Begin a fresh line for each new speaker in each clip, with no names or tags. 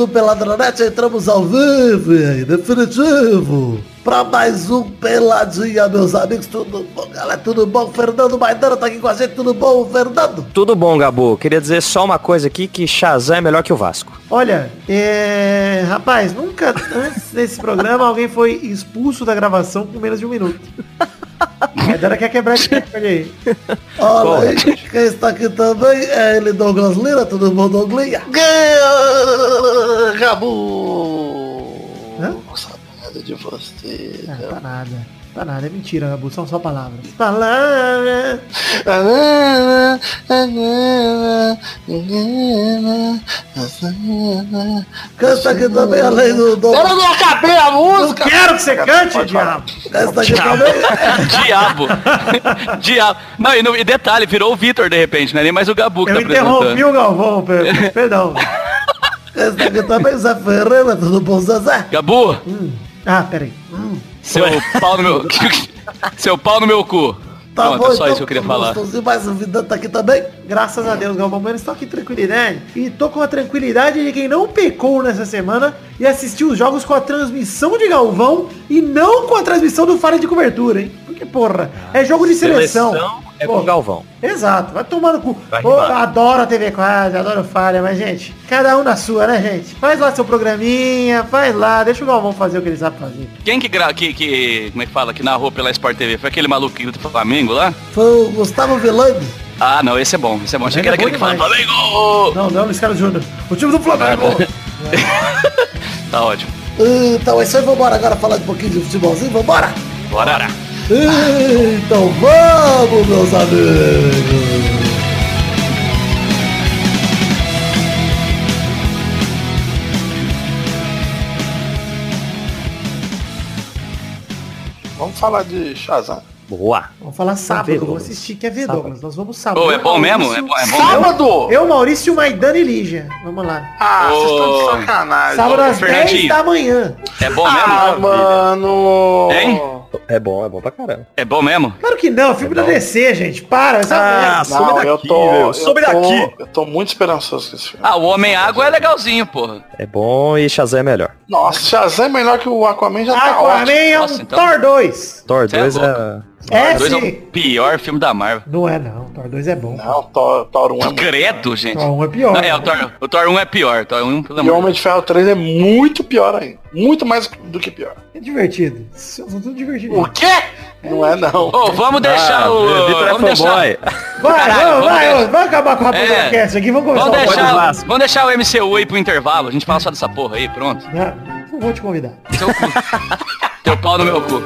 do Peladronete, entramos ao vivo e definitivo para mais um Peladinha, meus amigos. Tudo bom, galera? Tudo bom? Fernando Maidana tá aqui com a gente. Tudo bom, Fernando?
Tudo bom, Gabu. Queria dizer só uma coisa aqui, que Shazam é melhor que o Vasco.
Olha, é... rapaz, nunca antes desse programa alguém foi expulso da gravação com menos de um minuto. Maidana quer quebrar esse recorde aí.
Olha, aí, quem está aqui também é ele, Douglas Lira. Tudo bom, Douglas?
Gabu!
Hã?
Saudade de você.
Tá nada. Tá nada, é mentira, Gabu, são só palavras. Palavras.
Canta aqui também, além do
Eu
Douglas.
não acabei a música!
Quero que você cante,
Pode
diabo.
Canta aqui também.
Diabo. Diabo. Não, e, no- e detalhe, virou o Vitor de repente, não é nem mais o Gabu que
Eu
tá
interrompi o Galvão, per- perdão.
Canta aqui também, Zé Ferreira. Tudo bom, Zezé?
Gabu,
Ah, peraí.
seu pau no meu... seu pau no meu cu.
Tá
Pronto,
bom,
é só isso que eu queria falar.
gostosinho, mas o Vidano tá aqui também.
Graças a Deus, Galvão Bueno, estou aqui tranquilidade. E tô com a tranquilidade de quem não pecou nessa semana e assistiu os jogos com a transmissão de Galvão e não com a transmissão do Falha de Cobertura, hein? Porque, porra, é jogo de seleção.
É
Pô,
com o Galvão.
Exato, vai tomar no cu.
Vai
Pô,
rimar.
adoro a TV quase, adoro falha, mas gente, cada um na sua, né, gente? Faz lá seu programinha, faz lá, deixa o Galvão fazer o que ele sabe fazer.
Quem que, gra... que, que, como é que fala, que narrou pela Sport TV? Foi aquele maluco que do Flamengo lá?
Foi o Gustavo Vilani.
Ah, não, esse é bom, esse é bom. Achei que era
é
aquele que
bom
fala
demais.
Flamengo!
Não, não, Luiz Carlos Júnior. O time do Flamengo.
Tá ótimo.
Então é isso aí, vambora agora falar um pouquinho de futebolzinho, vambora?
Bora.
Então vamos, meus amigos.
Vamos falar de Shazam.
Boa.
Vamos falar sábado,
ver,
vou
Douglas.
assistir, quer ver,
Sábado.
Douglas? Nós vamos sábado.
Ô, é bom mesmo? É bom, é bom mesmo?
Sábado!
Eu, Maurício, Maidana e Lígia. Vamos lá.
Ah, vocês estão de sacanagem.
Sábado às
Fernandinho.
10 da manhã.
É bom
Ah,
mesmo?
mano!
Hein?
É bom, é bom pra caramba.
É bom mesmo?
Claro que não, filme da DC, gente. Para, essa
Ah,
Não,
daqui,
eu tô,
meu.
eu
Some
tô-
daqui.
Eu tô muito esperançoso com esse filme.
Ah, o Homem-Água é legalzinho, porra.
É bom e Shazam é melhor.
Nossa, Shazam é melhor que o Aquaman já tá
Aquaman
ótimo.
é um
Nossa, então-
Thor 2.
Thor
Cê é
2 é...
É,
Dois é o pior filme da Marvel.
Não é, não. Thor 2 é bom.
Não, Thor, Thor 1 é
Credo, gente.
Thor 1 é pior.
Não, é, o Thor, o Thor 1 é pior. Thor 1, pelo
E o Homem de Ferro 3 é muito pior ainda. Muito mais do que pior.
É divertido. São tudo divertido.
O quê? Não é não.
Ô, vamos deixar
Ah,
o.
Vitor é
Vamos deixar.
Vai,
Caralho,
vamos,
vamos
vai,
deixar-
vamos acabar com a
É.
podcast aqui. Vamos começar
vamos,
o
deixar,
Vasco.
vamos deixar o MCU aí pro intervalo. A gente fala só dessa porra aí, pronto.
Não, não vou te convidar.
Seu cu. Teu pau no meu cu.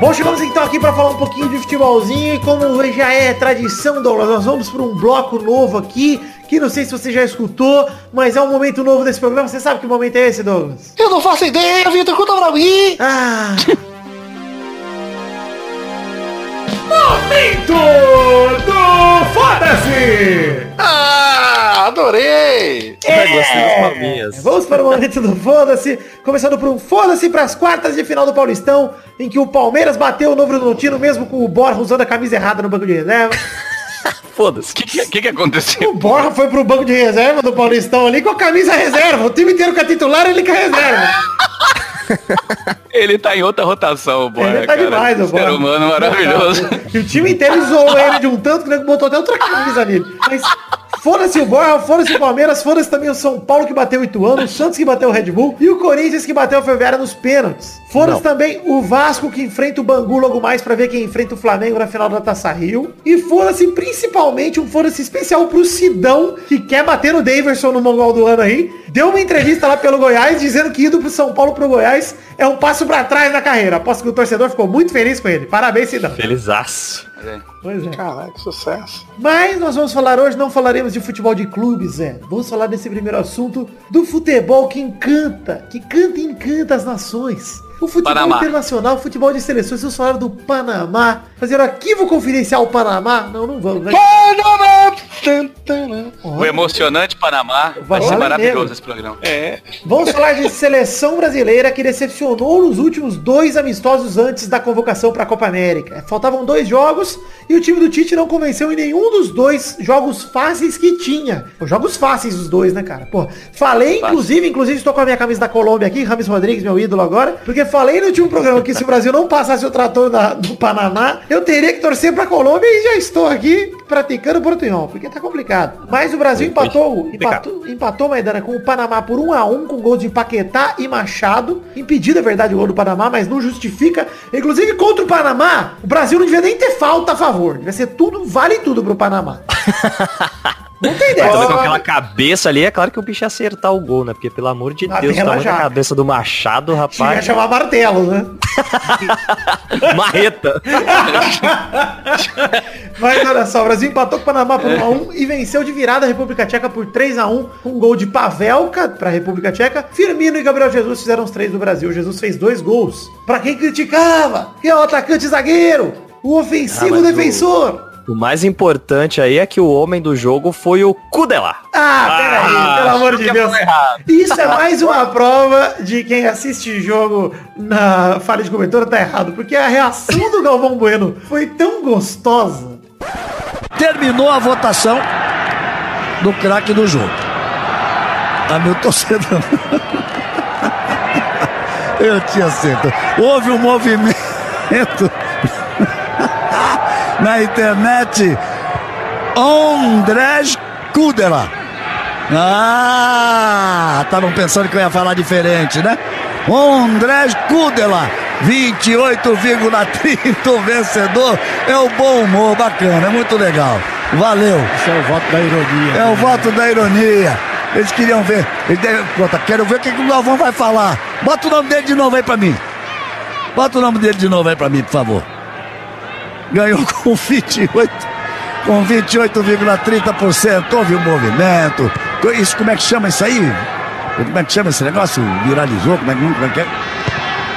Bom, chegamos então aqui para falar um pouquinho de futebolzinho e como já é tradição, Douglas, nós vamos para um bloco novo aqui, que não sei se você já escutou, mas é um momento novo desse programa. Você sabe que momento é esse, Douglas?
Eu não faço ideia, Vitor, conta pra mim.
Ah! momento do Foda-se!
Ah, adorei.
É, gostei das.
Vamos para o momento do Foda-se, começando por um Foda-se para as quartas de final do Paulistão, em que o Palmeiras bateu o Novo Horizontino mesmo com o Borja usando a camisa errada no banco de reserva.
Foda-se.
O que, que, que que aconteceu?
O Borja foi pro banco de reserva do Paulistão ali com a camisa reserva. O time inteiro com a titular, ele com a reserva.
Ele tá em outra rotação, o Borja,
ele tá
cara.
demais, o
Ser humano maravilhoso.
E o time inteiro zoou ele de um tanto que ele botou até outra camisa nele. Mas foda-se o Borja, foda-se o Palmeiras, foda-se também o São Paulo que bateu o Ituano, o Santos que bateu o Red Bull e o Corinthians que bateu o Ferroviária nos pênaltis. Foda-se também o Vasco que enfrenta o Bangu logo mais pra ver quem enfrenta o Flamengo na final da Taça Rio. E foda-se principalmente um foda-se especial pro Sidão que quer bater no Daverson no Mongol do ano aí. Deu uma entrevista lá pelo Goiás dizendo que indo pro São Paulo pro Goiás é um passo pra trás na carreira. Aposto que o torcedor ficou muito feliz com ele. Parabéns, Sidão.
Felizaço.
Pois é.
Caralho, que sucesso.
Mas nós vamos falar hoje, não falaremos de futebol de clubes, Zé. Vamos falar desse primeiro assunto do futebol que encanta, que canta e encanta as nações. O futebol
Panamá.
internacional, o futebol de seleções, vocês falaram do Panamá. Fazer arquivo confidencial Panamá? Não, não vamos. Vai.
Panamá!
O emocionante Panamá. Vai ser maravilhoso
mesmo.
esse programa.
É.
Vamos falar de seleção brasileira que decepcionou nos últimos dois amistosos antes da convocação para a Copa América. Faltavam dois jogos e o time do Tite não convenceu em nenhum dos dois jogos fáceis que tinha. Pô, jogos fáceis os dois, né, cara? Pô, falei, inclusive, inclusive estou com a minha camisa da Colômbia aqui, Rames Rodrigues, meu ídolo agora, porque falei no último programa que se o Brasil não passasse o trator da- do Panamá, eu teria que torcer pra Colômbia e já estou aqui praticando portunhol, porque tá complicado. Mas o Brasil empatou, empatou, empatou Maidana com o Panamá por 1 a 1 com gols de Paquetá e Machado. Impedido, é verdade, o gol do Panamá, mas não justifica. Inclusive, contra o Panamá, o Brasil não devia nem ter falta a favor. Devia ser tudo, vale tudo pro Panamá. Não tem ideia.
Também com aquela cabeça ali, é claro que o bicho ia acertar o gol, né? Porque, pelo amor de
Na
Deus, o tamanho da
já.
cabeça do Machado,
Tinha que
rapaz.
chamar martelo, né?
Marreta.
Mas olha só, o Brasil empatou com o Panamá por 1x1 e venceu de virada a República Tcheca por 3x1 com um gol de Pavelka para a República Tcheca. Firmino e Gabriel Jesus fizeram os três do Brasil. Jesus fez dois gols. Pra quem criticava, que é o atacante zagueiro, o ofensivo
Ah, mas o-
defensor.
O mais importante aí é que o homem do jogo foi o Kudelar.
Ah, peraí,
Ah,
pelo amor de Deus. Isso é mais uma prova de quem assiste jogo na falha de cobertura tá errado. Porque a reação do Galvão Bueno foi tão gostosa.
terminou a votação do craque do jogo. Tá meu torcedor. Eu tinha certeza. Houve um movimento na internet. Andrés Kudela. Ah, estavam pensando que eu ia falar diferente, né? Andrés Kudela. 28,30 o vencedor. É o bom humor, bacana, é muito legal. Valeu.
Esse é o voto da ironia.
É o voto da ironia. Eles queriam ver. Eles devem- Pronto, quero ver o que, que o Galvão vai falar. Bota o nome dele de novo aí pra mim. Bota o nome dele de novo aí pra mim, por favor. Ganhou com 28. Com 28,30%. Houve um movimento. Isso, como é que chama isso aí? Como é que chama esse negócio? Viralizou? Como é que, como é, que é?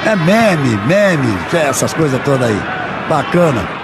É meme, meme, é essas coisas todas aí. Bacana.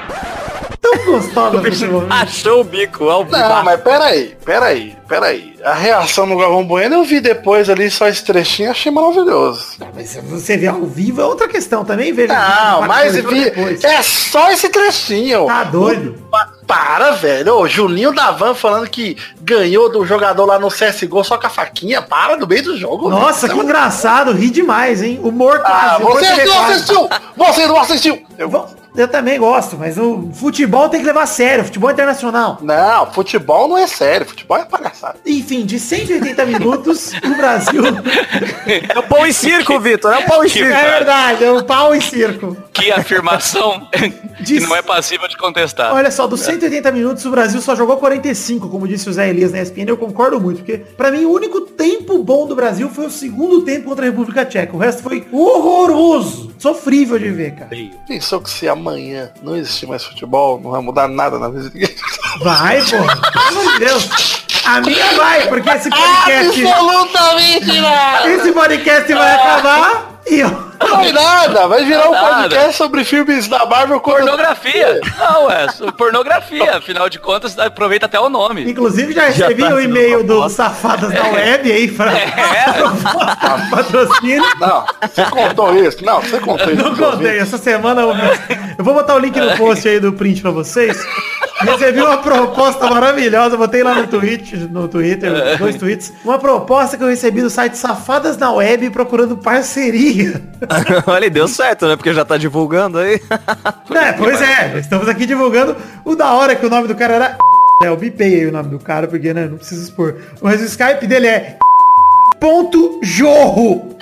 Tão gostosa.
Achou o bico, ao vivo.
Não, mas peraí, peraí, peraí. A reação do Galvão Bueno eu vi depois ali só esse trechinho, achei maravilhoso.
Mas se você ver ao vivo é outra questão também, veja.
Não, mas vi,
depois.
é só esse trechinho.
Tá doido?
Pa- Para, velho. Ô, Juninho da Van falando que ganhou do jogador lá no CSGO só com a faquinha. Para no meio do jogo.
Nossa, que
velho.
engraçado, ri demais, hein? Humor
Ah,
quase,
você não assistiu! Você não assistiu! Eu-
Eu, também gosto, mas o futebol tem que levar a sério, futebol internacional.
Não, futebol não é sério, futebol é palhaçada.
Enfim, de 180 minutos, o Brasil.
É o pão e circo, Vitor. É o pão e
Que
circo.
É verdade, é um pau e circo.
Que afirmação que não é passível de contestar.
Olha só, dos 180 minutos, o Brasil só jogou 45, como disse o Zé Elias na ESPN, eu concordo muito, porque pra mim o único tempo bom do Brasil foi o segundo tempo contra a República Tcheca. O resto foi horroroso, sofrível de ver, cara.
Pensou que se amanhã não existir mais futebol, não vai mudar nada na vida de ninguém?
Vai, pô. Pelo amor de Deus. A minha vai, porque esse podcast.
Absolutamente nada!
esse podcast vai acabar e eu.
Não vai nada, vai virar um
Nada.
podcast sobre filmes da Marvel quando...
Pornografia. Não, é pornografia. Afinal de contas, aproveita até o nome.
Inclusive já recebi
tá
o e-mail do Safadas da Web aí pra
É.
patrocínio.
Não, você contou isso? Não, você contou isso.
Não contei,
ouvintes.
essa semana eu, eu vou botar o link no post aí do print pra vocês. Recebi uma proposta maravilhosa, botei lá no, tweet, no Twitter, dois tweets. Uma proposta que eu recebi do site Safadas na Web procurando parceria.
Olha, deu certo, né? Porque já tá divulgando aí.
É, pois é, estamos aqui divulgando o da hora que o nome do cara era. É, eu bipei aí o nome do cara, porque né, não preciso expor. Mas o Skype dele é. Ponto Jorro.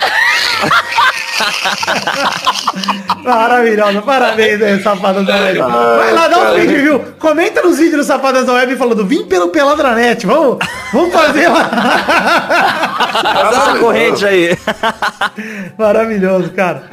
Maravilhosa, parabéns aí, Safadas da Web. Vai lá, dá um vídeo, viu? Comenta nos vídeos do Safadas da Web falando, vim pelo Peladranet, vamos, vamos fazer lá.
Faz essa corrente aí.
Maravilhoso, cara.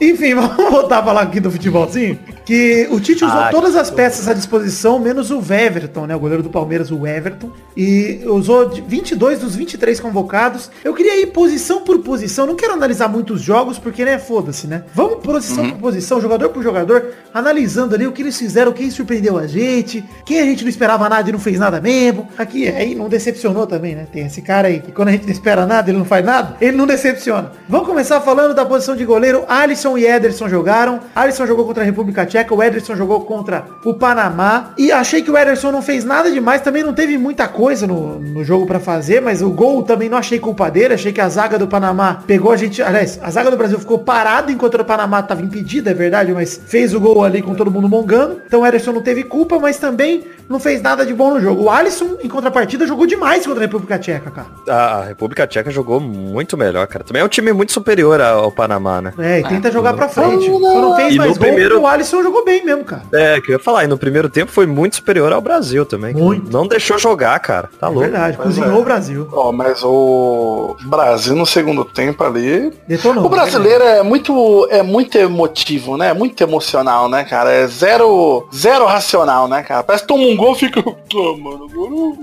Enfim, vamos voltar a falar aqui do futebolzinho. Que o Tite usou
Ah,
todas as peças à disposição, menos o Everton, né? O goleiro do Palmeiras, o Everton. E usou de 22 dos 23 convocados. Eu queria ir posição por posição. Não quero analisar muitos jogos, porque, né, foda-se, né? Vamos posição por posição, jogador por jogador, analisando ali o que eles fizeram, quem surpreendeu a gente, quem a gente não esperava nada e não fez nada mesmo. Aqui, aí não decepcionou também, né? Tem esse cara aí que quando a gente não espera nada, ele não faz nada, ele não decepciona. Vamos começar falando da posição de goleiro. Alisson e Ederson jogaram. Alisson jogou contra a República Tcheca, o Ederson jogou contra o Panamá. E achei que o Ederson não fez nada demais, também não teve muita coisa no, no jogo pra fazer, mas o gol também não achei culpa dele. Achei que a zaga do Panamá pegou a gente. Aliás, a zaga do Brasil ficou parada enquanto o Panamá tava impedida, é verdade, mas fez o gol ali com todo mundo mongando. Então o Ederson não teve culpa, mas também não fez nada de bom no jogo. O Alisson, em contrapartida, jogou demais contra a República Tcheca, cara.
A República Tcheca jogou muito melhor, cara. Também é um time muito superior ao Panamá, né?
É, e tenta jogar pra frente. Só não fez
E
mais
no
gol,
primeiro-
o Alisson jogou bem mesmo, cara.
É, que eu ia falar, e no primeiro tempo foi muito superior ao Brasil também.
Muito.
Não deixou jogar, cara. Tá
É
louco.
verdade, cozinhou
é.
o Brasil.
Ó, mas o Brasil no segundo tempo ali.
Detonou.
O brasileiro é muito, é muito emotivo, né? Muito emocional, né, cara? É zero, zero racional, né, cara? Parece que toma um gol e fica. Mano,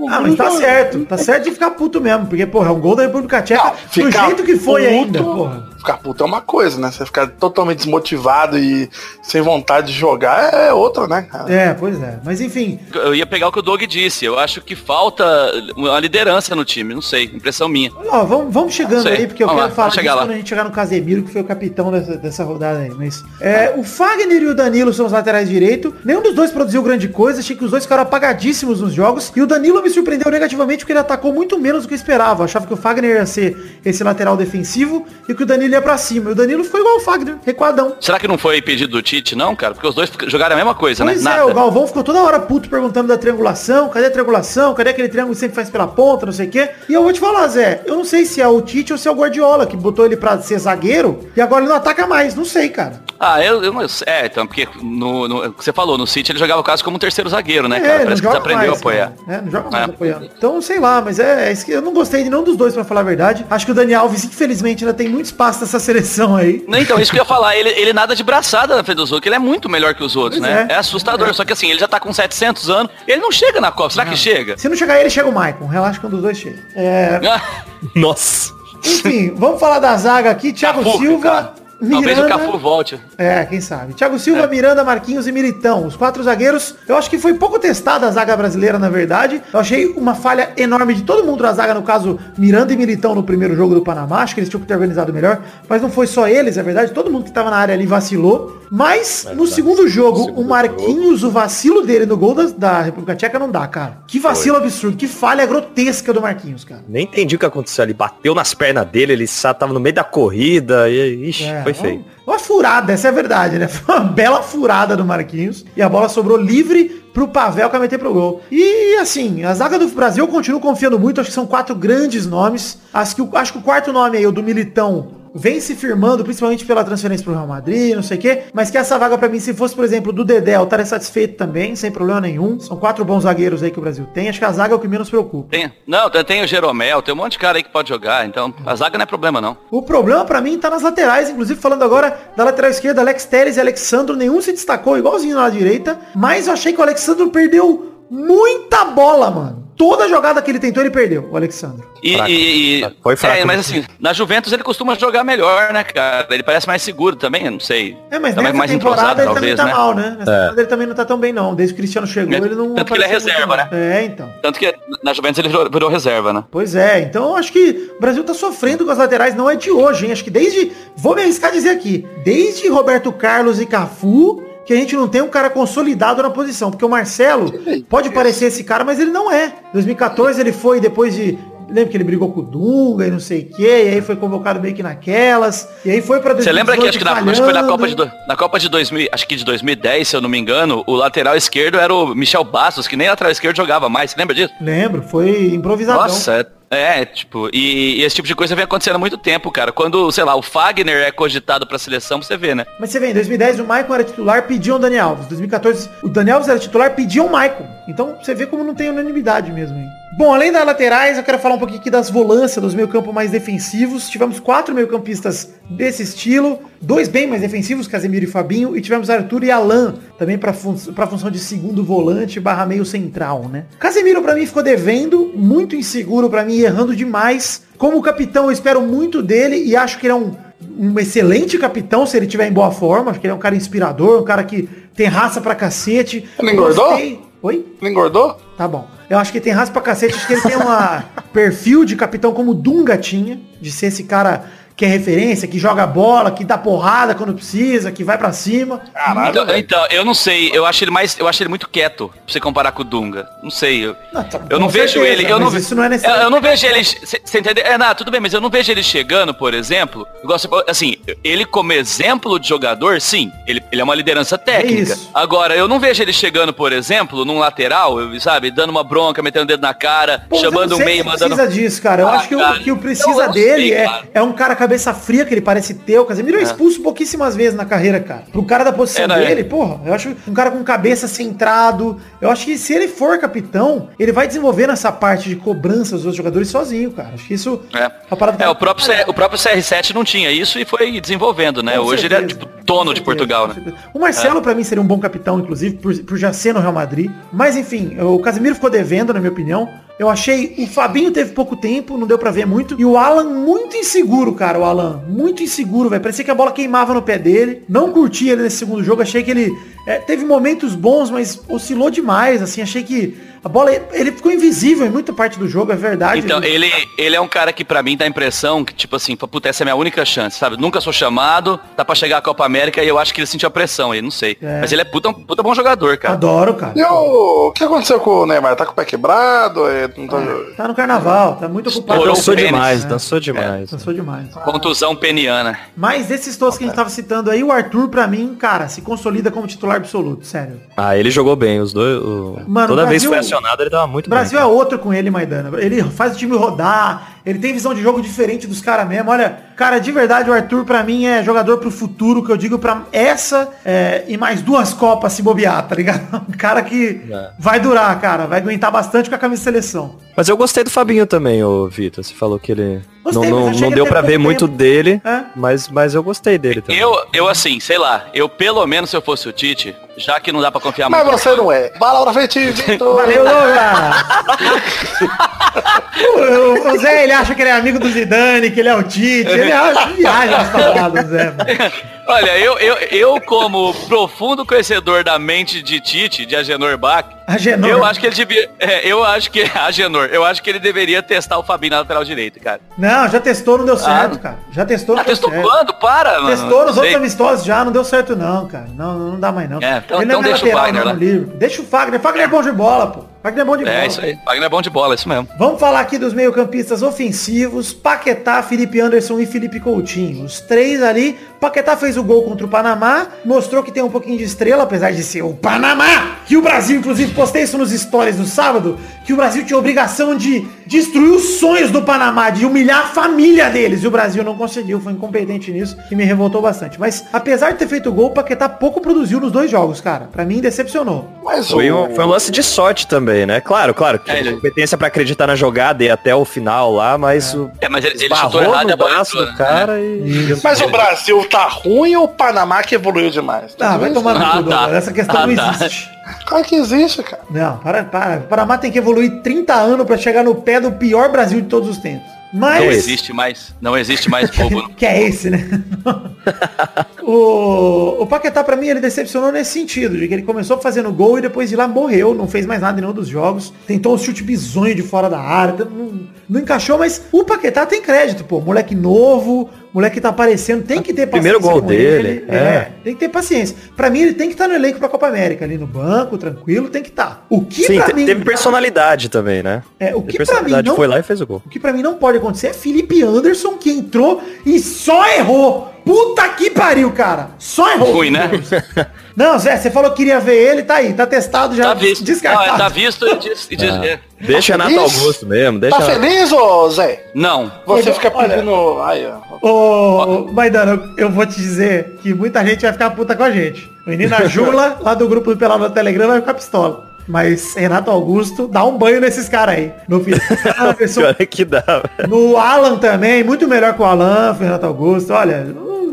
Ah, mas tá certo. Tá certo de ficar puto mesmo. Porque, porra, é um gol da República Tcheca
Não,
do jeito que foi
puto-
ainda, porra.
Ficar puto é uma coisa, né? Você ficar totalmente desmotivado e sem vontade de jogar é outra, né, cara?
É, pois é. Mas enfim,
Eu ia pegar o que o Doug disse. Eu acho que falta uma liderança no time. Não sei, impressão minha.
ó, vamos, vamos chegando aí, porque eu
Vamos
quero
lá,
falar disso
lá.
quando a gente chegar no Casemiro, que foi o capitão dessa, dessa rodada aí. Mas é, o Fagner e o Danilo são os laterais direito. Nenhum dos dois produziu grande coisa. Achei que os dois ficaram apagadíssimos nos jogos. E o Danilo me surpreendeu negativamente porque ele atacou muito menos do que eu esperava. Eu achava que o Fagner ia ser esse lateral defensivo e que o Danilo ia pra cima. E o Danilo ficou igual o Fagner, recuadão.
Será que não foi pedido do Tite, não, cara? Porque os dois jogaram a mesma coisa,
Pois
né?
é, o Galvão ficou toda hora puto perguntando da triangulação, cadê a triangulação, cadê aquele triângulo que sempre faz pela ponta, não sei o quê. E eu vou te falar, Zé, eu não sei se é o Tite ou se é o Guardiola, que botou ele pra ser zagueiro, e agora ele não ataca mais, não sei, cara.
Ah, eu, eu não sei. É, então, porque no, no- você falou, no City ele jogava quase como um terceiro zagueiro, né,
É,
cara? Parece que
não
você
joga
aprendeu
mais,
a apoiar.
cara. É, não joga mais
É.
apoiando. Então, sei lá, mas é, é isso que eu não gostei de nenhum dos dois, pra falar a verdade. Acho que o Dani Alves, infelizmente, ainda tem muito espaço nessa seleção aí.
Não, Então, isso que eu ia falar, ele, ele nada de braçada na frente dos outros, ele é muito melhor que os outros,
Pois
né?
é.
É, assustador, só que assim, ele já tá com 700 anos, ele não chega na Copa, será que chega?
Se não chegar ele, chega o Maicon. Relaxa que um dos dois chega. É,
Nossa.
enfim, vamos falar da zaga aqui. Thiago Silva,
cara. Talvez o
Miranda...
Cafu volte.
É, quem sabe. Thiago Silva, Miranda, Marquinhos e Militão. Os quatro zagueiros. Eu acho que foi pouco testada a zaga brasileira, na verdade. Eu achei uma falha enorme de todo mundo na zaga, no caso, Miranda e Militão no primeiro jogo do Panamá. Acho que eles tinham que ter organizado melhor. Mas não foi só eles, é verdade. Todo mundo que tava na área ali vacilou. Mas no segundo jogo, o Marquinhos, o vacilo dele no gol da, da República Tcheca não dá, cara. Que vacilo absurdo. Que falha grotesca do Marquinhos, cara.
Nem entendi o que aconteceu ali. Bateu nas pernas dele, ele tava no meio da corrida e. Ixi,
É,
foi feio.
Uma, furada, essa é a verdade, né? Foi uma bela furada do Marquinhos. E a bola sobrou livre pro Pavel que meter pro gol. E assim, a zaga do Brasil eu continuo confiando muito. Acho que são quatro grandes nomes. Acho que, acho que o quarto nome aí, o do Militão, vem se firmando, principalmente pela transferência pro Real Madrid, não sei o quê. Mas que essa vaga pra mim, se fosse, por exemplo, do Dedé, eu estaria satisfeito também, sem problema nenhum. São quatro bons zagueiros aí que o Brasil tem. Acho que a zaga é o que menos preocupa.
Tem, não, tem, tem o Jeromel, tem um monte de cara aí que pode jogar, então a zaga não é problema, não.
O problema pra mim tá nas laterais, inclusive falando agora da lateral esquerda, Alex Teres e Alexandro, nenhum se destacou igualzinho na direita, mas eu achei que o Alexandro perdeu muita bola, mano. Toda jogada que ele tentou, ele perdeu, o Alexandro.
E,
Fraco.
e- e-
Foi fraco.
É, mas assim, na Juventus ele costuma jogar melhor, né, cara? Ele parece mais seguro também, não sei.
É, mas
Também
nessa
mais
temporada
entrosado,
ele
talvez,
também tá
né?
mal, né? Nessa temporada ele também não tá tão bem, não. Desde que o Cristiano chegou,
É,
ele não
tanto que ele é reserva,
não. É, então.
Tanto que na Juventus ele virou, virou reserva, né?
Pois é, então eu acho que o Brasil tá sofrendo com as laterais, não é de hoje, hein? Acho que desde, vou me arriscar a dizer aqui, desde Roberto Carlos e Cafu, que a gente não tem um cara consolidado na posição, porque o Marcelo pode parecer esse cara, mas ele não é. 2014 ele foi depois de Lembra que ele brigou com o Dunga e não sei o que, e aí foi convocado meio que naquelas, e aí foi pra
Você lembra que acho que, na, acho que foi na Copa de, do- na Copa de 2000, acho que de 2010, se eu não me engano, o lateral esquerdo era o Michel Bastos, que nem lateral esquerdo jogava mais. Você lembra disso?
Lembro, foi improvisadão.
Nossa, é, é, tipo, e, e esse tipo de coisa vem acontecendo há muito tempo, cara. Quando, sei lá, o Fagner é cogitado pra seleção, você vê, né?
Mas você vê, em 2010 o Maicon era titular, pediam o Dani Alves. Em 2014 o Dani Alves era titular, pediam o Maicon. Então você vê como não tem unanimidade mesmo aí. Bom, além das laterais, eu quero falar um pouquinho aqui das volâncias dos meio campo mais defensivos. Tivemos quatro meio campistas desse estilo, dois bem mais defensivos, Casemiro e Fabinho, e tivemos Arthur e Alan, também para fun pra função de segundo volante barra meio central, né? Casemiro para mim ficou devendo, muito inseguro para mim, errando demais. Como capitão, eu espero muito dele e acho que ele é um, um excelente capitão se ele tiver em boa forma. Acho que ele é um cara inspirador, um cara que tem raça pra cacete.
Ele engordou?
Gostei- Oi?
Ele engordou?
Tá bom. Eu acho que tem raça pra cacete. Acho que ele tem um perfil de capitão como Dunga tinha. De ser esse cara que é referência, que joga bola, que dá porrada quando precisa, que vai pra cima.
Caralho,
Então, então, eu não sei, eu acho ele mais, eu acho ele muito quieto, pra você comparar com o Dunga. Não sei, eu,
Não, tá-
eu não vejo
certeza,
ele, eu não,
isso não é
eu,
necessário.
eu não vejo ele, você entendeu? É, não, tudo bem, mas eu não vejo ele chegando, por exemplo, falou, assim, ele como exemplo de jogador, sim, ele, ele é uma liderança técnica.
isso.
Agora, eu não vejo ele chegando, por exemplo, num lateral, sabe, dando uma bronca, metendo o dedo na cara,
Pô,
chamando o meio, mandando...
precisa disso, cara. Eu
Ah,
acho que
cara,
o que o
eu-
precisa
eu
dele
sei,
é,
cara.
é um cara cabeça fria que ele parece ter. O Casemiro é expulso pouquíssimas vezes na carreira, cara. Pro cara da posição
É, é?
dele, porra, eu acho um cara com cabeça centrado. Eu acho que se ele for capitão, ele vai desenvolvendo essa parte de cobrança dos outros jogadores sozinho, cara. Acho que isso
É.
parada
É, o próprio, C- o próprio CR7 não tinha isso e foi desenvolvendo, né?
Com
Hoje ele é
certeza,
tipo dono de
certeza,
Portugal, né?
certeza. O Marcelo, pra mim, seria um bom capitão, inclusive, por, por já ser no Real Madrid. Mas, enfim, o Casemiro ficou devendo, na minha opinião. Eu achei. O Fabinho teve pouco tempo, não deu pra ver muito. E o Alan, muito inseguro, cara, o Alan. Muito inseguro, velho. Parecia que a bola queimava no pé dele. Não curti ele nesse segundo jogo. Achei que ele é, teve momentos bons, mas oscilou demais, assim. Achei que a bola. Ele ficou invisível em muita parte do jogo, é verdade.
Então, ele, ele é um cara que pra mim dá a impressão que, tipo assim, puta, essa é a minha única chance, sabe? Nunca sou chamado, tá pra chegar à Copa América e eu acho que ele sentiu a pressão aí, não sei.
É.
Mas ele é puta, puta bom jogador, cara.
Adoro, cara.
E o... o que aconteceu com o Neymar? Tá com o pé quebrado? É, não tá-
Tá no carnaval, tá muito ocupado.
Estourou
Dançou demais,
né?
dançou demais.
Cansou demais.
Contusão peniana.
Mas desses todos que a gente tava citando aí, o Arthur, pra mim, cara, se consolida como titular absoluto, sério.
Ah, ele jogou bem, os dois. o-
Mano,
Toda vez foi
Brasil-
acionado, ele tava muito
O Brasil
bem.
é outro com ele, Maidana. Ele faz o time rodar, ele tem visão de jogo diferente dos caras mesmo. Olha, cara, de verdade, o Arthur, pra mim, é jogador pro futuro, que eu digo pra essa é, e mais duas Copas se bobear, tá ligado? Um cara que
É.
vai durar, cara, vai aguentar bastante com a camisa de seleção.
Mas eu gostei do Fabinho também, ô Vitor. Você falou que ele.
Gostei,
não
mas
não, não deu
teve
ver muito
tempo.
dele,
É.
mas, mas eu gostei dele também.
Eu, eu assim, sei lá, eu pelo menos se eu fosse o Tite, já que não dá pra confiar
Mas
muito.
você não é. Bala pra frente, Vitor.
Valeu, Douglas! o, o- o Zé, ele acha que ele é amigo do Zidane, que ele é o Tite. Ele acha viagem nas paradas, Zé. mano.
Olha, eu, eu, eu como profundo conhecedor da mente de Tite, de Agenor Bach,
Agenor.
eu acho que ele devia. é, eu acho que. Agenor, eu acho que ele deveria testar o Fabinho na lateral direita, cara.
Não, já testou, não deu certo,
não.
cara. Já testou, não
Ah,
deu
testou
certo.
quando? Para, mano.
Testou nos outros amistosos já, não deu certo não, cara. Não, não dá mais não.
É, então-
Ele não
então deixa o
lateral,
Fagner
não,
lá.
Deixa o Fagner. Fagner é bom de bola, pô. Fagner é bom de bola.
É, isso aí. Wagner é bom de bola, é isso mesmo.
Vamos falar aqui dos meio-campistas ofensivos, Paquetá, Felipe Anderson e Felipe Coutinho. Os três ali. Paquetá fez o gol contra o Panamá, mostrou que tem um pouquinho de estrela, apesar de ser o Panamá, que o Brasil, inclusive, postei isso nos stories no sábado, que o Brasil tinha a obrigação de destruir os sonhos do Panamá, de humilhar a família deles, e o Brasil não conseguiu, foi incompetente nisso, e me revoltou bastante. Mas, apesar de ter feito o gol, o Paquetá pouco produziu nos dois jogos, cara. Pra mim, decepcionou.
Mas
Foi
o...
um, foi um lance de sorte também, né? Claro, claro, que
É, ele-
competência pra acreditar na jogada e até o final lá, mas o
É, mas ele, ele chutou errado
no braço do
né?
cara e...
Mas o Brasil tá ruim ou o Panamá que evoluiu demais?
Ah, vai tomar no
Ah,
cu,
tá.
Essa questão
Ah,
não
tá.
existe.
Claro que existe, cara.
Não, para, para. O Panamá tem que evoluir 30 anos pra chegar no pé do pior Brasil de todos os tempos.
Não
Mas.
existe mais. Não existe mais bobo.
que é esse, né? o, o Paquetá, pra mim, ele decepcionou nesse sentido, de que ele começou fazendo gol e depois de lá morreu, não fez mais nada em nenhum dos jogos. Tentou um chute bizonho de fora da área, não, não encaixou, mas o Paquetá tem crédito, pô. Moleque novo, moleque que tá aparecendo, tem que ter
Primeiro gol
com
dele,
ele.
é.
tem que ter paciência. Pra mim, ele tem que estar no elenco pra Copa América, ali no banco, tranquilo, tem que estar. O que
Sim,
pra mim...
teve personalidade também, né?
É, o que pra mim não
foi lá e fez o gol.
o que pra mim não pode acontecer é Felipe Anderson que entrou e só errou. Puta que pariu, cara. Só errou.
Ruim, né?
Não, Zé, você falou que queria ver ele, tá aí, tá testado já.
Tá visto.
Descartado.
Não, é, tá visto e diz. e diz- é.
Deixa Renato
feliz?
Augusto mesmo, deixa...
Tá feliz, ô Zé?
Não.
Você
Olha,
fica
olha.
pedindo... Ai, ó.
Ô, Maidana, eu- eu vou te dizer que muita gente vai ficar puta com a gente. Menina Jula, lá do grupo do Pelado do Telegram, vai ficar pistola. Mas Renato Augusto dá um banho nesses caras aí. No Anderson,
é que dá. velho.
no Alan também, muito melhor que o Alan, Renato Augusto. Olha,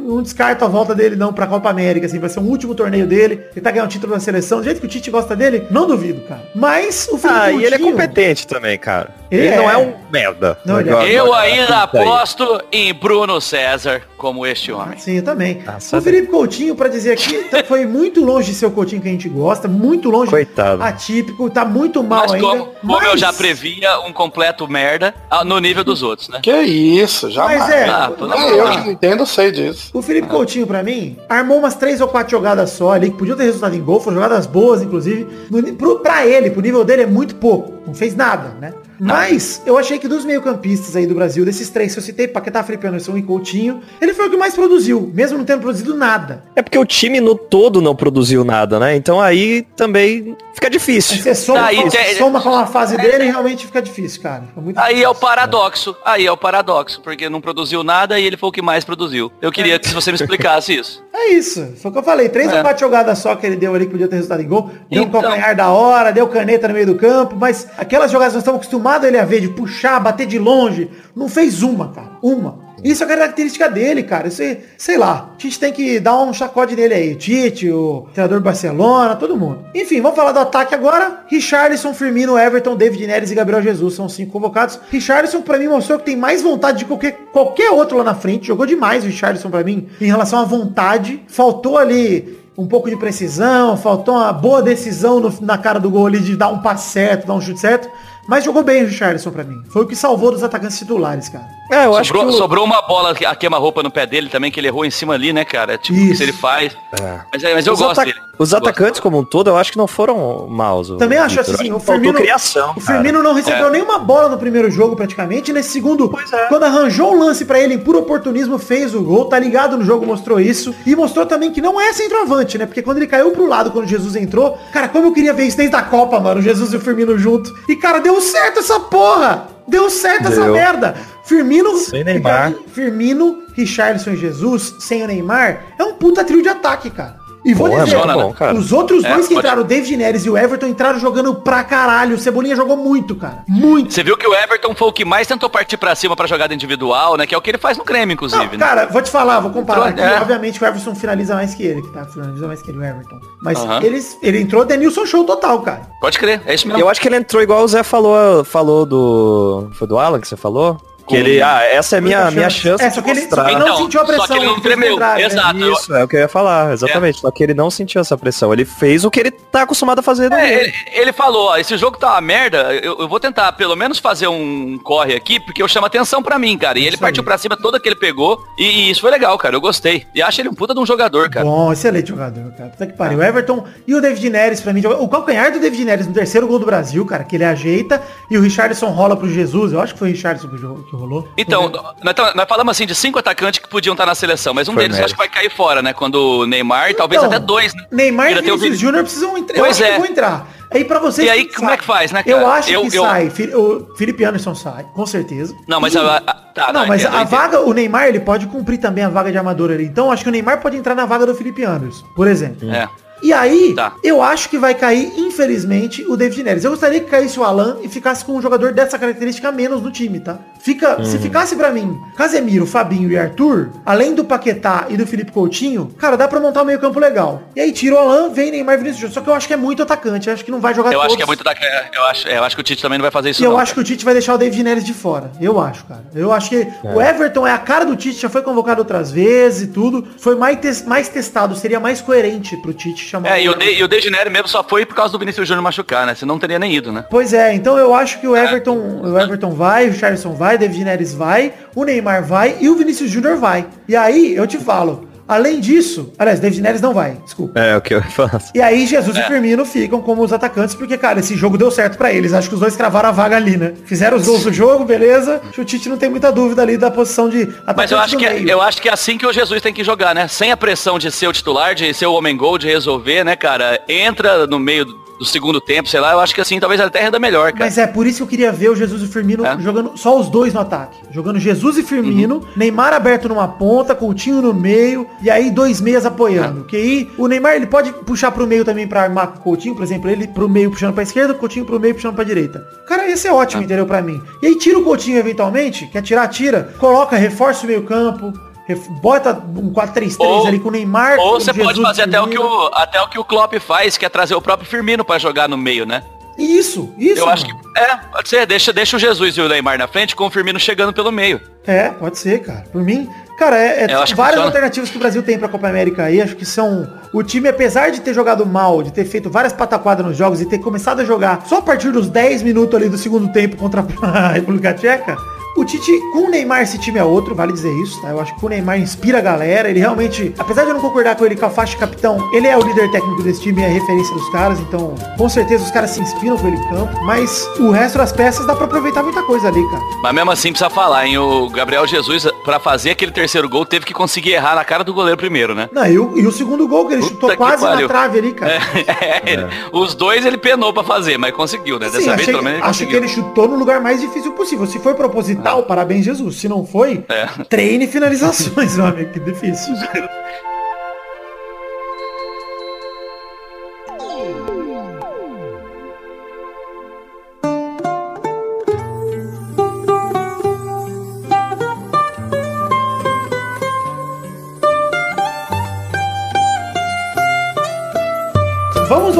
não, descarto a volta dele não pra Copa América, assim, vai ser o último torneio dele. Ele tá ganhando título na seleção, do jeito que o Tite gosta dele, não duvido, cara. Mas o Felipe
Ah, e ele é
Coutinho-
competente também, cara.
Ele
Ele, não
é.
é um merda.
Não, é.
Igual-
Eu
igual-
ainda
Isso aí.
aposto em Bruno César como este homem.
Sim, eu também.
Nossa,
o Felipe Coutinho, pra dizer aqui, tá- foi muito longe de ser o Coutinho que a gente gosta, muito longe.
Coitado.
Atípico, tá muito mal
Mas
ainda.
como, como eu já previa, um completo merda ah, no nível dos outros, né?
Que isso, jamais.
Mas é,
Ah,
Ah, eu que entendo, sei disso.
O Felipe Coutinho, pra mim, armou umas três ou quatro jogadas só ali, que podiam ter resultado em gol, foram jogadas boas, inclusive. No, pro, pra ele, pro nível dele, é muito pouco. Não fez nada, né? Mas eu achei que dos meio-campistas aí do Brasil, desses três que eu citei, Paquetá, Felipe Anderson e Coutinho, ele foi o que mais produziu, mesmo não tendo produzido nada.
É porque o time no todo não produziu nada, né? Então aí também fica
Aí
difícil.
você soma,
Aí
com-
tem-
soma com a fase dele e realmente fica difícil, cara. Fica muito
Aí é o
difícil.
paradoxo. Aí é o paradoxo, porque não produziu nada e ele foi o que mais produziu. Eu queria que você me explicasse isso.
É isso, foi o que eu falei. Três
É.
ou quatro jogadas só que ele deu ali que podia ter resultado em gol. Deu um
Então.
calcanhar da hora, deu caneta no meio do campo, mas aquelas jogadas que nós estamos acostumados a ele a ver, de puxar, bater de longe, não fez uma, cara. Uma. Isso é característica dele, cara. Isso, sei lá. A gente tem que dar um sacode nele aí. Tite, o treinador do Barcelona, todo mundo. Enfim, vamos falar do ataque agora. Richarlison, Firmino, Everton, David Neres e Gabriel Jesus são cinco convocados. Richarlison, pra mim, mostrou que tem mais vontade de qualquer, qualquer outro lá na frente. Jogou demais o Richarlison pra mim em relação à vontade. Faltou ali um pouco de precisão, faltou uma boa decisão no- na cara do gol ali de dar um passe certo, dar um chute certo. Mas jogou bem o Richarlison pra mim. Foi o que salvou dos atacantes titulares, cara.
É, eu acho
Sobrou,
que o-
sobrou uma bola que- a queima-roupa no pé dele também, que ele errou em cima ali, né, cara? Tipo,
Isso.
se ele faz.
É.
Mas, é, mas eu
os,
gosto dele.
os
Gosto.
atacantes como um todo, eu acho que não foram maus.
Também acho
Vitor.
assim, o Firmino,
criação,
o Firmino não recebeu
É.
nenhuma bola no primeiro jogo praticamente, nesse segundo, quando arranjou um lance pra ele em puro oportunismo, fez o gol, tá ligado no jogo, mostrou isso, e mostrou também que não é centroavante, né, porque quando ele caiu pro lado, quando Jesus entrou, cara, como eu queria ver isso desde a Copa, mano, o Jesus e o Firmino junto, e cara, deu certo essa porra, deu certo essa
Deu.
merda, Firmino,
Sem Neymar.
Firmino, Richarlison e Jesus, sem o Neymar, é um puta trio de ataque, cara. E vou
é
dizer,
muito bom, cara.
os outros
É,
dois que
pode-
entraram, o David Neres e o Everton, entraram jogando pra caralho. O Cebolinha jogou muito, cara. Muito.
Você viu que o Everton foi o que mais tentou partir pra cima pra jogada individual, né? Que é o que ele faz no Grêmio, inclusive.
Não,
né?
cara, vou te falar, vou comparar aqui.
Entrou, é.
Obviamente que o Everton finaliza mais que ele, que tá? Finaliza mais que ele, o Everton. Mas eles, ele entrou Denilson Show total, cara.
Pode crer, é isso mesmo.
Eu acho que ele entrou igual o Zé falou, falou do. Foi do Alan que você falou? Que ele, ah, essa é minha, minha chance
É, só
de
que ele, só que ele não
Então,
sentiu a
só
pressão.
que ele não tremeu,
né?
exato.
Isso, é o que eu ia falar, exatamente. Só que ele não sentiu essa pressão. Ele fez o que ele tá acostumado a fazer no
É, ele, ele falou, ó, esse jogo tá uma merda, eu, eu vou tentar pelo menos fazer um corre aqui, porque eu chamo atenção pra mim, cara. E ele
Isso
partiu
aí.
pra cima toda que ele pegou, e, e isso foi legal, cara, eu gostei. E acho ele um puta de um jogador, cara.
Bom, excelente jogador, cara. Puta que pariu. O Everton e o David Neres, pra mim, o calcanhar do David Neres no terceiro gol do Brasil, cara, que ele ajeita, e o Richardson rola pro Jesus. Eu acho que foi o Richardson que rolou.
Então, nós, tá- nós falamos assim de cinco atacantes que podiam estar na seleção, mas um
Foi
deles eu acho que vai cair fora, né? Quando o Neymar, e talvez
Então,
até dois, né?
Neymar e Vinícius Júnior precisam entrar. Eu
Pois
acho que
é.
vão entrar. Aí pra vocês.
E aí, como
sai?
é que faz, né,
Eu
cara?
acho
Eu-
que
eu-
sai. O Felipe Anderson sai, com certeza.
Não, mas
E-
a, a- tá,
não, mas
entendo,
a
entendo.
vaga, o Neymar, ele pode cumprir também a vaga de amador ali. Então, acho que o Neymar pode entrar na vaga do Felipe Anderson, por exemplo.
É.
E aí,
Tá.
eu acho que vai cair, infelizmente, o David Neres. Eu gostaria que caísse o Alan e ficasse com um jogador dessa característica a menos no time, tá? Fica, Se ficasse pra mim Casemiro, Fabinho e Arthur, além do Paquetá e do Felipe Coutinho, cara, dá pra montar um meio campo legal. E aí tira o Alan, vem Neymar Vinícius Júnior. Só que eu acho que é muito atacante. Eu acho que não vai jogar
Eu
todos.
acho que é muito da. Eu acho, eu acho que o Tite também não vai fazer isso.
E eu
não,
acho que o Tite vai deixar o David Neres de fora. Eu acho, cara. Eu acho que o Everton é a cara do Tite, já foi convocado outras vezes e tudo. Foi mais, mais testado, seria mais coerente pro Tite chamar
É, e o. De, e o mesmo só foi por causa do Vinícius Júnior machucar, né? Senão não teria nem ido, né?
Pois é, então eu acho que o Everton, o Everton vai, o Charleston vai, o David Neres vai, o Neymar vai e o Vinícius Júnior vai. E aí, eu te falo, além disso, aliás, David Neres não vai, desculpa.
É, o que eu faço.
E aí Jesus e Firmino ficam como os atacantes, porque, cara, esse jogo deu certo pra eles. Acho que os dois cravaram a vaga ali, né? Fizeram os gols do jogo, beleza. O Tite não tem muita dúvida ali da posição de atacante
Mas eu acho, que é, eu acho que é assim que o Jesus tem que jogar, né? Sem a pressão de ser o titular, de ser o homem gol, de resolver, né, cara? Entra no meio do segundo tempo, sei lá, eu acho que assim talvez até renda melhor, cara.
Mas é por isso que eu queria ver o Jesus e o Firmino
É.
jogando só os dois no ataque. Jogando Jesus e Firmino,
Uhum.
Neymar aberto numa ponta, Coutinho no meio, e aí dois meias apoiando. Que aí o Neymar ele pode puxar pro meio também pra armar com o Coutinho, por exemplo, ele pro meio puxando pra esquerda, o Coutinho pro meio puxando pra direita. Cara, esse é ótimo, entendeu, pra mim. E aí tira o Coutinho eventualmente, quer tirar, tira, coloca, reforça o meio campo, bota um 4-3-3
Ou-
ali com o Neymar,
Ou você pode fazer até o, que
Firmino.
o, até o que o Klopp faz, que é trazer o próprio Firmino pra jogar no meio, né?
Isso, isso.
Eu acho que.
mano.
É, pode ser. Deixa, deixa o Jesus e o Neymar na frente com o Firmino chegando pelo meio.
É, pode ser, cara. Por mim, cara, é, é
que
várias
funciona.
alternativas que o Brasil tem pra Copa América aí. Acho que são. O time, apesar de ter jogado mal, de ter feito várias pataquadas nos jogos e ter começado a jogar só a partir dos 10 minutos ali do segundo tempo contra a República Tcheca. O Tite, com o Neymar, esse time é outro, vale dizer isso, tá? Eu acho que o Neymar inspira a galera. Ele realmente, apesar de eu não concordar com ele com a faixa de capitão, ele é o líder técnico desse time e é a referência dos caras. Então, com certeza os caras se inspiram com ele em campo. Mas o resto das peças dá pra aproveitar muita coisa ali, cara.
Mas mesmo assim precisa falar, hein? O Gabriel Jesus, pra fazer aquele terceiro gol, teve que conseguir errar na cara do goleiro primeiro, né?
Não, e o, e o segundo gol que ele
Puta
chutou
que
quase na
pariu.
trave ali, cara.
É, Os dois ele penou pra fazer, mas conseguiu, né? Dessa
Sim,
vez
achei,
pelo menos ele
acho que
conseguiu.
ele chutou no lugar mais difícil possível. Se foi proposital, parabéns, Jesus. Se não foi,
É.
treine finalizações, meu amigo. Que difícil.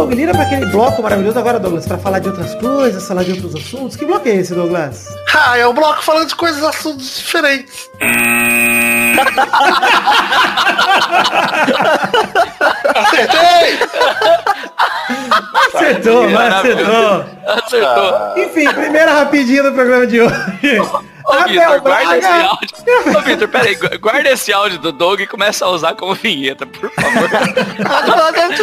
Doug Lira, para aquele bloco maravilhoso agora, Douglas, para falar de outras coisas, falar de outros assuntos. Que bloco é esse, Douglas?
Ah, é o bloco falando de coisas, assuntos diferentes. Acertei!
Acertou, mas acertou.
Acertou.
Enfim, primeira rapidinha do programa de hoje.
Ô, Vitor,
Abel
guarda esse
Braga.
áudio. Ô, Vitor, peraí, gu- guarda esse áudio do Doug e começa a usar como vinheta, por favor.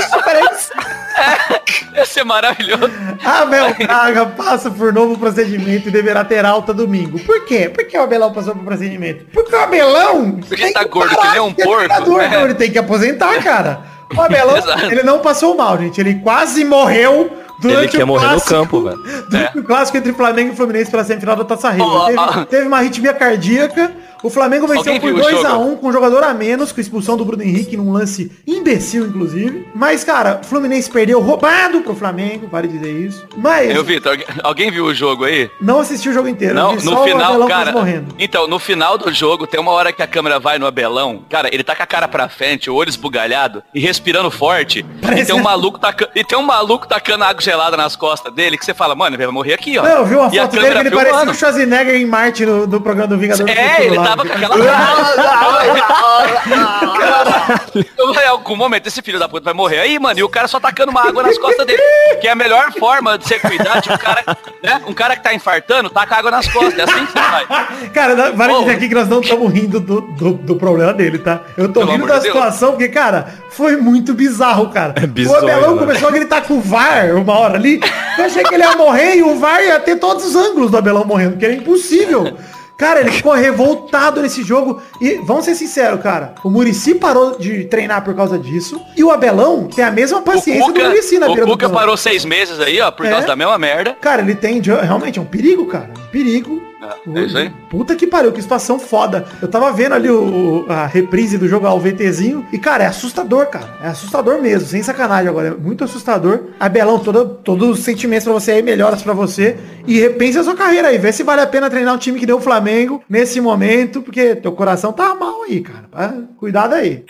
é, ia ser maravilhoso.
Abel Braga passa por novo procedimento e deverá ter alta domingo. Por quê? Por que o Abelão passou por procedimento? Porque o Abelão
Porque tá gordo que nem um
de ser
porco, né?
Ele tem que aposentar, cara. O Abelão, ele não passou mal, gente. Ele quase morreu durante
Ele quer
o
morrer no
clássico-
campo, velho.
Durante o clássico entre Flamengo e Fluminense pela semifinal da Taça Rio.
Ó,
teve,
ó.
teve uma arritmia cardíaca. O Flamengo venceu por
viu o
2x1
jogo?
com um jogador a menos, com a expulsão do Bruno Henrique num lance imbecil, inclusive. Mas, cara, o Fluminense perdeu roubado pro Flamengo, vale dizer isso. Mas
Eu, Vitor, alguém- viu o jogo aí?
não assisti o jogo inteiro.
Não, no final, cara. Então, no final do jogo, tem uma hora que a câmera vai no Abelão. Cara, ele tá com a cara pra frente, o olho esbugalhado e respirando forte.
Parece-
E tem um maluco taca... e tem um maluco tacando água gelada nas costas dele que você fala, mano, ele vai morrer aqui, ó.
Não, eu vi uma
E
foto dele que ele parecia o Schwarzenegger em Marte no, do programa do Vingador do
É,
Futuro
ele
lá,
tava
que-
com aquela. Em algum momento esse filho da puta vai morrer aí, mano, e o cara só tacando uma água nas costas dele. Que é a melhor forma de você cuidar de um cara, né? Um cara que tá infartando, taca água nas costas. É assim que você vai.
Cara, vale dizer aqui que nós não estamos rindo do, do, do problema dele, tá? Eu tô
Pelo
rindo da
Deus.
situação, porque, cara, foi muito bizarro, cara.
É bizonho,
o Abelão
né?
começou a gritar com o VAR uma hora ali. Eu achei que ele ia morrer e o VAR ia ter todos os ângulos do Abelão morrendo, porque era impossível. Cara, ele ficou revoltado nesse jogo. E vamos ser sinceros, cara. O Murici parou de treinar por causa disso. E o Abelão tem a mesma paciência do Murici na
o
beira do
Cuca
campo.
parou seis meses aí, ó, por
É.
causa da mesma merda.
Cara, ele tem. Realmente, é um perigo, cara. Um perigo.
É, é isso aí.
Puta que pariu, que situação foda. Eu tava vendo ali o, a reprise do jogo ao VTzinho. E, cara, é assustador, cara. É assustador mesmo, sem sacanagem agora. É muito assustador. Abelão, todo, todos os sentimentos pra você aí, melhoras pra você. E repense a sua carreira aí. Vê se vale a pena treinar um time que deu o Flamengo nesse momento. Porque teu coração tá mal aí, cara. Ah, Cuidado aí.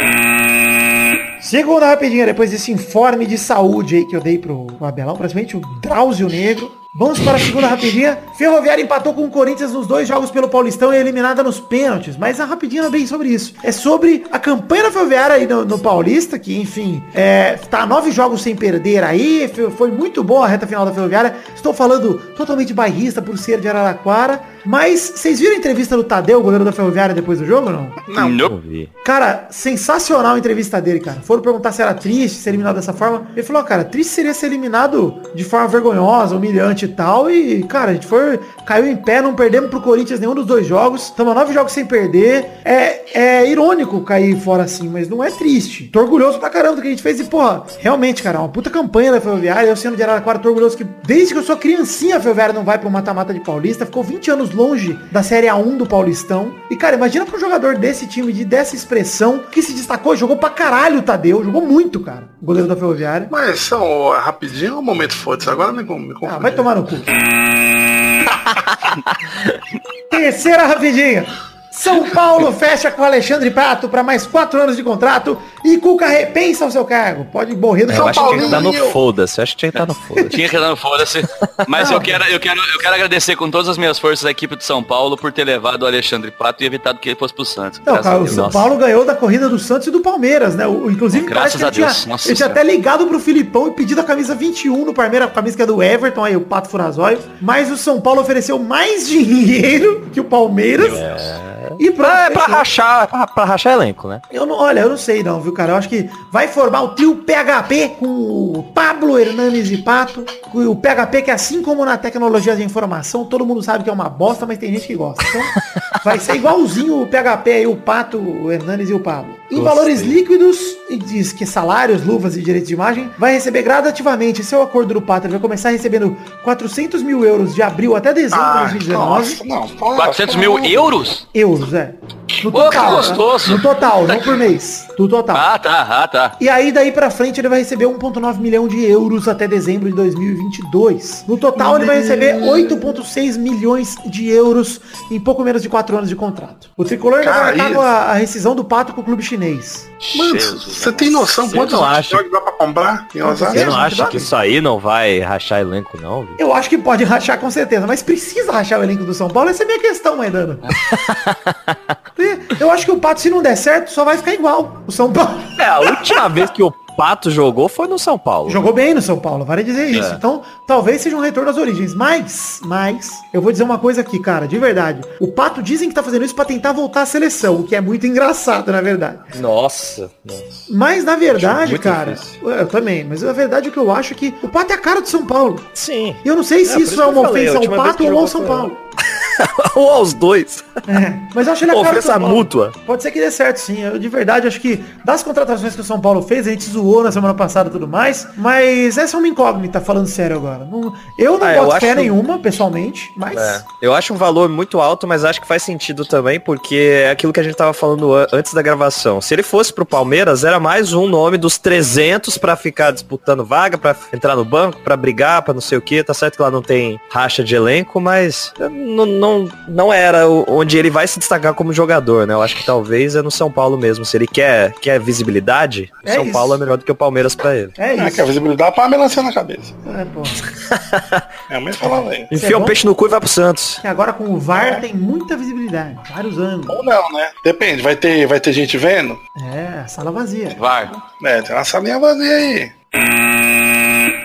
Segunda rapidinha, depois desse informe de saúde aí que eu dei pro Abelão, praticamente o Drauzio Negro. Vamos para a segunda rapidinha. Ferroviária empatou com o Corinthians nos dois jogos pelo Paulistão e é eliminada nos pênaltis. Mas a rapidinha não é bem sobre isso. É sobre a campanha da Ferroviária aí no, no Paulista, que enfim, é, tá nove jogos sem perder aí. Foi, muito boa a reta final da Ferroviária. Estou falando totalmente bairrista por ser de Araraquara. Mas vocês viram a entrevista do Tadeu, goleiro da Ferroviária, depois do jogo não?
Não.
Não vi.
Cara, sensacional a entrevista dele, cara. Foram perguntar se era triste ser eliminado dessa forma. Ele falou, cara, triste seria ser eliminado de forma vergonhosa, humilhante e tal. E, cara, a gente foi, caiu em pé, não perdemos pro Corinthians nenhum dos dois jogos. Estamos a nove jogos sem perder. É, é irônico cair fora assim, mas não é triste. Tô orgulhoso pra caramba do que a gente fez. E, porra, realmente, cara, uma puta campanha da Ferroviária. Eu sendo de Araraquara, tô orgulhoso que desde que eu sou criancinha, a Ferroviária não vai pro mata-mata de Paulista. Ficou 20 anos longe da Série A1 do Paulistão. E, cara, imagina pra um jogador desse time, de dessa expressão, que se destacou, jogou pra caralho o Tadeu. Jogou muito, cara. Goleiro da Ferroviária.
Mas só rapidinho é um momento foda-se. Agora me, me
Ah,
confundi.
vai tomar no cu. Terceira rapidinha. São Paulo fecha com Alexandre Pato para mais quatro anos de contrato e Cuca repensa o seu cargo. Pode morrer do
Eu
São
acho que tinha que estar no foda-se. Eu acho que tinha que estar no foda-se.
Tinha que dar no foda-se. Mas eu quero, eu, quero, eu quero agradecer com todas as minhas forças a equipe de São Paulo por ter levado o Alexandre Pato e evitado que ele fosse pro Santos.
Não,
Graças
cara, o. São. Paulo ganhou da corrida do Santos e do Palmeiras, né? O, inclusive,
Graças
parece que ele
a Deus.
tinha,
Nossa
ele tinha até ligado pro Filipão e pedido a camisa 21 no Palmeiras, a camisa que é do Everton, aí o Pato Furazóio. Mas o São Paulo ofereceu mais dinheiro que o Palmeiras. E pronto,
É pra rachar, é pra, pra rachar elenco, né?
Eu não, olha, eu não sei não, viu, cara? Eu acho que vai formar o trio PHP com o Pablo Hernanes e Pato. com O PHP que assim como na tecnologia de informação, todo mundo sabe que é uma bosta, mas tem gente que gosta. Então, vai ser igualzinho o PHP aí, o Pato, o Hernanes e o Pablo. Em
Gostei.
valores líquidos, e diz que salários, luvas e direitos de imagem, vai receber gradativamente. Esse é o acordo do Pato. Ele vai começar recebendo 400 mil euros de abril até dezembro de
Ah,
2019.
nossa, não. para,
400
para.
mil euros?
Euros, é. No
Pô, que
total. né?
gostoso.
No total, não por mês. No total.
Ah, tá, ah, tá.
E aí daí pra frente ele vai receber 1.9 milhão de euros até dezembro de 2022. No total ele vai receber 8.6 milhões de euros em pouco menos de 4 anos de contrato. O tricolor ainda vai marcar a, a rescisão do pato com o clube chinês.
Mano, você tem noção
acho.
jogos dá pra comprar?
Você não acha que isso aí não vai rachar elenco, não? Viu?
Eu acho que pode rachar com certeza, mas precisa rachar o elenco do São Paulo? Essa é a minha questão, Maidana. Eu acho que o Pato, se não der certo, só vai ficar igual. O São Paulo.
É, a última vez que o Pato jogou foi no São Paulo.
Jogou bem no São Paulo, vale dizer isso.
É.
Então, talvez seja um retorno às origens. Mas, mas, eu vou dizer uma coisa aqui, cara, de verdade. O Pato dizem que tá fazendo isso pra tentar voltar à seleção, o que é muito engraçado, na verdade.
Nossa.
Mas, na verdade, cara,
difícil.
eu também, mas a verdade é que eu acho que o Pato é a cara do São Paulo.
Sim.
E eu não sei se
por
isso
isso
é uma ofensa ao Pato ou ao São Paulo.
Ou aos dois.
É, mas eu acho ele a
Ofensa mútua.
Pode ser que dê certo, sim. Eu, de verdade, acho que das contratações que o São Paulo fez, a gente zoou na semana passada e tudo mais. Mas essa é uma incógnita, falando sério agora. Não- eu não
Ah,
boto fé nenhuma, pessoalmente, mas...
É. Eu acho um valor muito alto, mas acho que faz sentido também, porque é aquilo que a gente tava falando an- antes da gravação. Se ele fosse pro Palmeiras, era mais um nome dos 300 pra ficar disputando vaga, pra entrar no banco, pra brigar, pra não sei o que. Tá certo que lá não tem racha de elenco, mas eh, não, não, não era onde ele vai se destacar como jogador, né? Eu acho que talvez é no São Paulo mesmo. Se ele quer, quer visibilidade,
É
São
isso.
Paulo é melhor do que o Palmeiras pra ele.
É
É,
isso.
que a visibilidade para melancia na cabeça.
É, pô.
É, mas falava aí.
Isso é
Enfia um
bom?
peixe no cu e vai pro Santos.
Que agora com o VAR tem muita visibilidade. Vários ângulos.
Ou não, né? Depende, vai ter, vai ter gente vendo?
É, sala vazia.
Vai.
É, tem uma salinha vazia aí.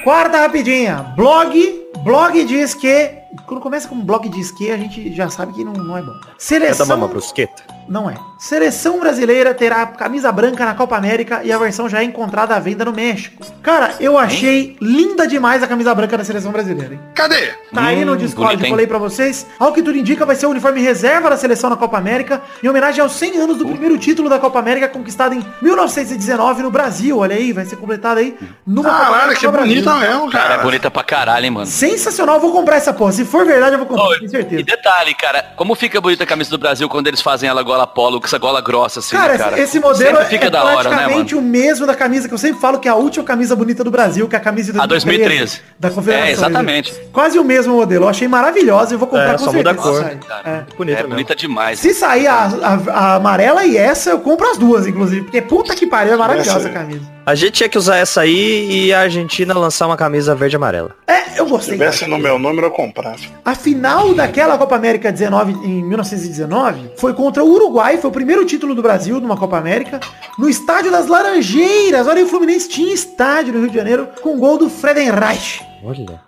Quarta rapidinha. Blog. Blog diz que. Quando começa com blog diz que, a gente já sabe que não, não é bom.
É da
Seleção.
mama brusqueta?
Não é. Seleção brasileira terá camisa branca na Copa América e a versão já é encontrada à venda no México. Cara, eu achei linda demais a camisa branca da seleção brasileira, hein?
Cadê?
Tá aí no
Hum,
Discord,
bonito, hein?
falei pra vocês. Ao que tudo indica, vai ser o uniforme reserva da seleção na Copa América, em homenagem aos 100 anos do primeiro título da Copa América, conquistado em 1919 no Brasil. Olha aí, vai ser completado aí numa Copa
Caralho,
América
que bonita mesmo,
Cara,
cara.
é bonita pra caralho, hein, mano.
Sensacional, eu vou comprar essa porra. Se for verdade, eu vou comprar,
Ô,
com
E
certeza.
detalhe, cara, como fica bonita a camisa do Brasil quando eles fazem ela gola polo, com essa gola grossa assim,
Cara,
né, cara?
esse modelo
Sempre fica
é
da hora, né,
praticamente
mano?
o mesmo da camisa que eu sempre falo que é a última camisa bonita do Brasil, que é a camisa de
A 2013.
da Confederação.
É, exatamente.
Quase o mesmo modelo. Eu achei maravilhosa e vou comprar
É,
com
só muda
certeza.
a cor.
Cara,
É.
Bonita
é
mesmo.
bonita demais.
Se sair a, a- a amarela e essa, eu compro as duas, inclusive. Porque puta que pariu, é maravilhosa
Essa
a camisa.
A gente tinha que usar essa aí e a Argentina lançar uma camisa verde e amarela.
É, eu
Se
gostei.
tivesse no meu número, eu comprava.
A final daquela Copa América 19, em 1919 foi contra o Uruguai, foi o primeiro título do Brasil numa Copa América, no estádio das Laranjeiras. Olha, o Fluminense tinha estádio no Rio de Janeiro com gol do Friedenreich.
Olha.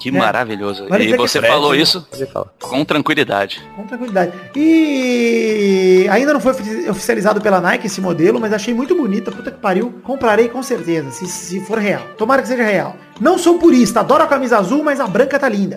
Que maravilhoso.
Vale
e
que
você
Fred-
falou isso com tranquilidade.
Com tranquilidade. E ainda não foi ofi- oficializado pela Nike esse modelo, mas achei muito bonita. Puta que pariu. Comprarei com certeza, se, se for real. Tomara que seja real. Não sou purista, adoro a camisa azul, mas a branca tá linda.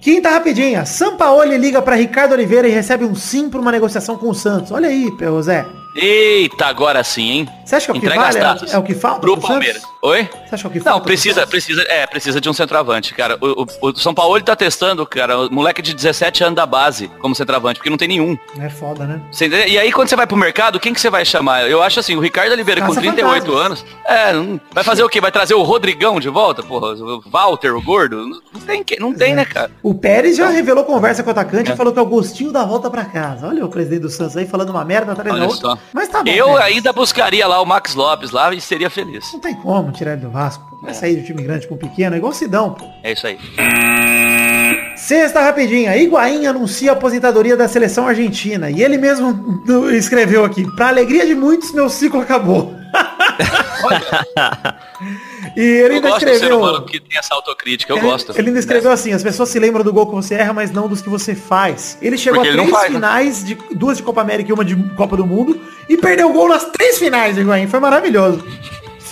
Quinta rapidinha. Sampaoli liga pra Ricardo Oliveira e recebe um sim pra uma negociação com o Santos. Olha aí, Zé.
Eita, agora sim, hein?
Você acha que é o que
Entrega
vale?
as
É, é o que falta
Pro
pro
Palmeiras.
Santos?
Oi?
Você acha que é?
Não, precisa, precisa, é, precisa de um centroavante, cara. O, o- o São Paulo ele tá testando, cara, o moleque de 17 anos da base como centroavante, porque não tem nenhum.
É foda, né?
Você? E aí quando você vai pro mercado, quem que você vai chamar? Eu acho assim, o Ricardo Oliveira com
Caça
38
fantasmas.
anos, é, não- vai fazer o quê? Vai trazer o Rodrigão de volta, porra? O Walter, o gordo? Não tem, não tem,
É.
né, cara?
O Pérez já revelou conversa com o atacante e falou que é o gostinho da volta pra casa. Olha o presidente do Santos aí falando uma merda atrás da outra. Mas tá bom.
Eu
Pérez.
ainda buscaria lá o Max Lopes lá e seria feliz.
Não tem como tirar ele do Vasco. pô. Vai sair do time grande pro pequeno, é igual o Sidão. pô.
É isso aí.
Sexta rapidinha. Higuaín anuncia a aposentadoria da seleção argentina. E ele mesmo escreveu aqui. Pra alegria de muitos, meu ciclo acabou. e ele
Eu
ainda escreveu.
que tem essa autocrítica, eu
ele,
gosto.
ele ainda escreveu assim, as pessoas se lembram do gol que você erra, mas não dos que você faz. Ele chegou
Porque
a três
faz, né?
finais, de, duas de Copa América e uma de Copa do Mundo, e perdeu o gol nas três finais, Higuaín. Foi maravilhoso.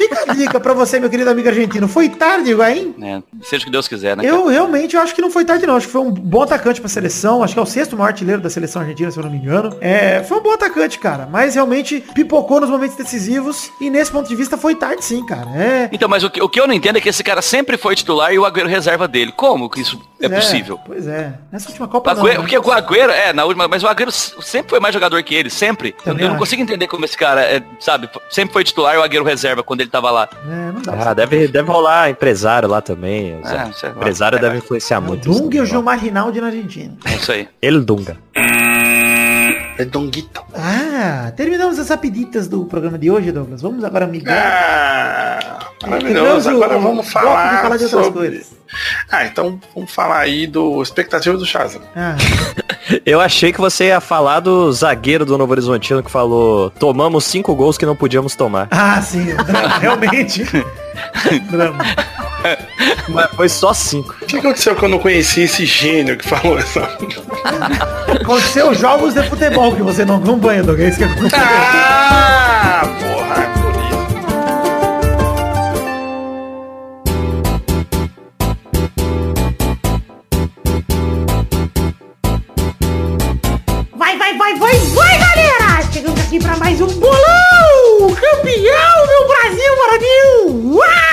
Fica a dica pra você, meu querido amigo argentino. Foi tarde, Higuaín?
É, seja o que Deus quiser, né?
Eu realmente eu acho que não foi tarde não. Acho que foi um bom atacante pra seleção. Acho que é o sexto maior artilheiro da seleção argentina, se eu não me engano. É, foi um bom atacante, cara. Mas realmente pipocou nos momentos decisivos. E nesse ponto de vista foi tarde sim, cara. É.
Então, mas o que, o que eu não entendo é que esse cara sempre foi titular e o Agüero reserva dele. Como que isso é, possível?
Pois é. Nessa última Copa não,
Agüero,
né?
Porque o Agüero, é, na última, mas o Agüero sempre foi mais jogador que ele, sempre. Eu,
Também
eu não consigo entender como esse cara, é, sabe, sempre foi titular e o Agüero reserva quando ele tava lá.
É, não dá.
Ah, deve, deve rolar empresário lá também.
É, sei lá.
empresário
É,
deve influenciar
o
muito.
Dunga e o. Gilmar Rinaldi na Argentina.
É isso aí.
Ele Dunga.
É Donguito.
Ah, terminamos as rapiditas do programa de hoje, Douglas. Vamos agora migrar.
Ah,
Terminamos
maravilhoso.
o-
Agora
o
vamos falar,
falar de outras
sobre...
coisas.
Ah, então vamos falar aí do expectativa do Shazam.
Ah,
Eu achei que você ia falar do zagueiro do Novo Horizontino que falou tomamos cinco gols que não podíamos tomar.
ah sim, realmente. drama.
Mas foi só cinco.
O que aconteceu que eu não conheci esse gênio que falou essa?
Aconteceu jogos de futebol que você não acompanha, Douglas. É isso que aconteceu.
Ah, porra, é por isso.
Vai, vai, vai, vai, vai, galera! Chegamos aqui pra mais um bolão! Campeão do Brasil, Brasil! Uau!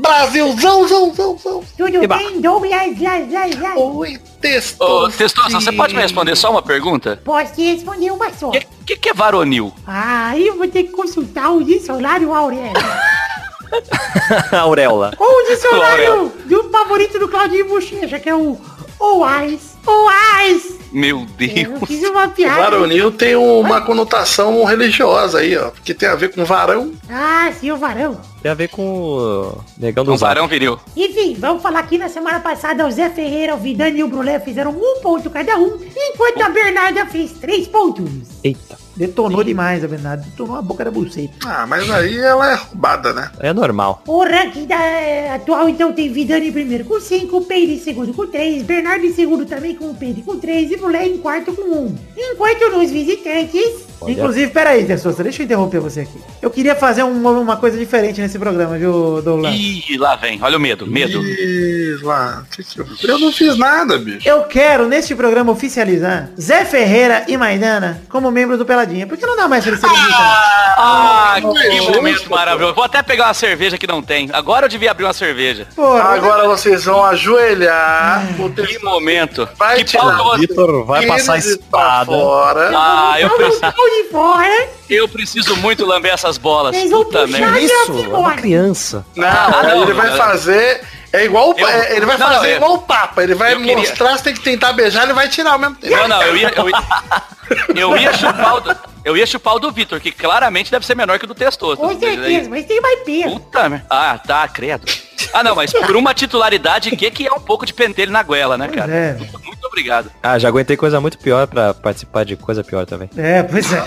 Brasilzão, zão, zão, zão.
Tudo
Eba.
bem, Douglas? Lá, lá, lá.
Oi, texto.
Ô, Testosta, você pode me responder só uma pergunta?
Posso te responder uma só.
O que, que, que é varonil?
Ah, eu vou ter que consultar o dicionário Aurélio.
Auréola.
Ou o dicionário do favorito do Claudinho Bochecha, que é o Oais. Oais!
Meu
Eu
Deus.
fiz uma piada.
Varonil tem uma conotação religiosa aí, ó. Porque tem a ver com varão.
Ah, sim, o varão.
Tem a ver com o negão do Zap.
varão viril.
Enfim, vamos falar aqui na semana passada, o Zé Ferreira, o Vidani e o Brulé fizeram um ponto cada um, enquanto a Bernarda fez três pontos.
Eita.
Detonou demais a Bernardo. Detonou a boca da buceta.
Ah, mas aí ela é roubada, né?
É normal.
O ranking da, eh, atual, então, tem Vidani em primeiro com 5, Peire em segundo com 3, Bernardo em segundo também com o Peire com 3 e Brulé em quarto com 1. Um. Enquanto nos visitantes...
Olha.
Inclusive, peraí, Tessosta, deixa eu interromper você aqui. Eu queria fazer uma, uma coisa diferente nesse programa, viu, Douglas?
Ih, lá vem. Olha o medo, medo.
Ih, lá. Que que eu... não fiz nada, bicho.
Eu quero, neste programa, oficializar Zé Ferreira e Maidana como membros do Peladinha. Por que não dá mais pra eles serem invitados?
Ah, que
Nossa.
momento maravilhoso. Vou até pegar uma cerveja que não tem. Agora eu devia abrir uma cerveja.
Porra,
Agora vocês vão ajoelhar. o
Que momento.
Vai
que
tirar.
que você...
Vitor vai passar
eles
espada.
fora.
Ah, eu preciso,
de fora,
eu preciso muito lamber essas bolas.
Vão
Puta merda.
Isso, é uma criança.
Não,
Ah, não,
ele vai
não.
fazer. É igual o-
Eu-
é, ele vai
não,
fazer
eu-
igual o Papa. Ele vai
eu queria-
mostrar, você tem que tentar beijar, ele vai tirar ao mesmo tempo.
Não, não, eu ia, eu ia, eu ia chupar o do, eu ia chupar o do Vitor, que claramente deve ser menor que o do Testoso.
Com certeza, mas tem mais peso.
Puta merda. Ah, tá, credo. Ah, não, mas por uma titularidade, que que é um pouco de pentelho na goela, né, cara?
é.
Muito obrigado.
Ah, já aguentei coisa muito pior pra participar de coisa pior também.
É, pois é.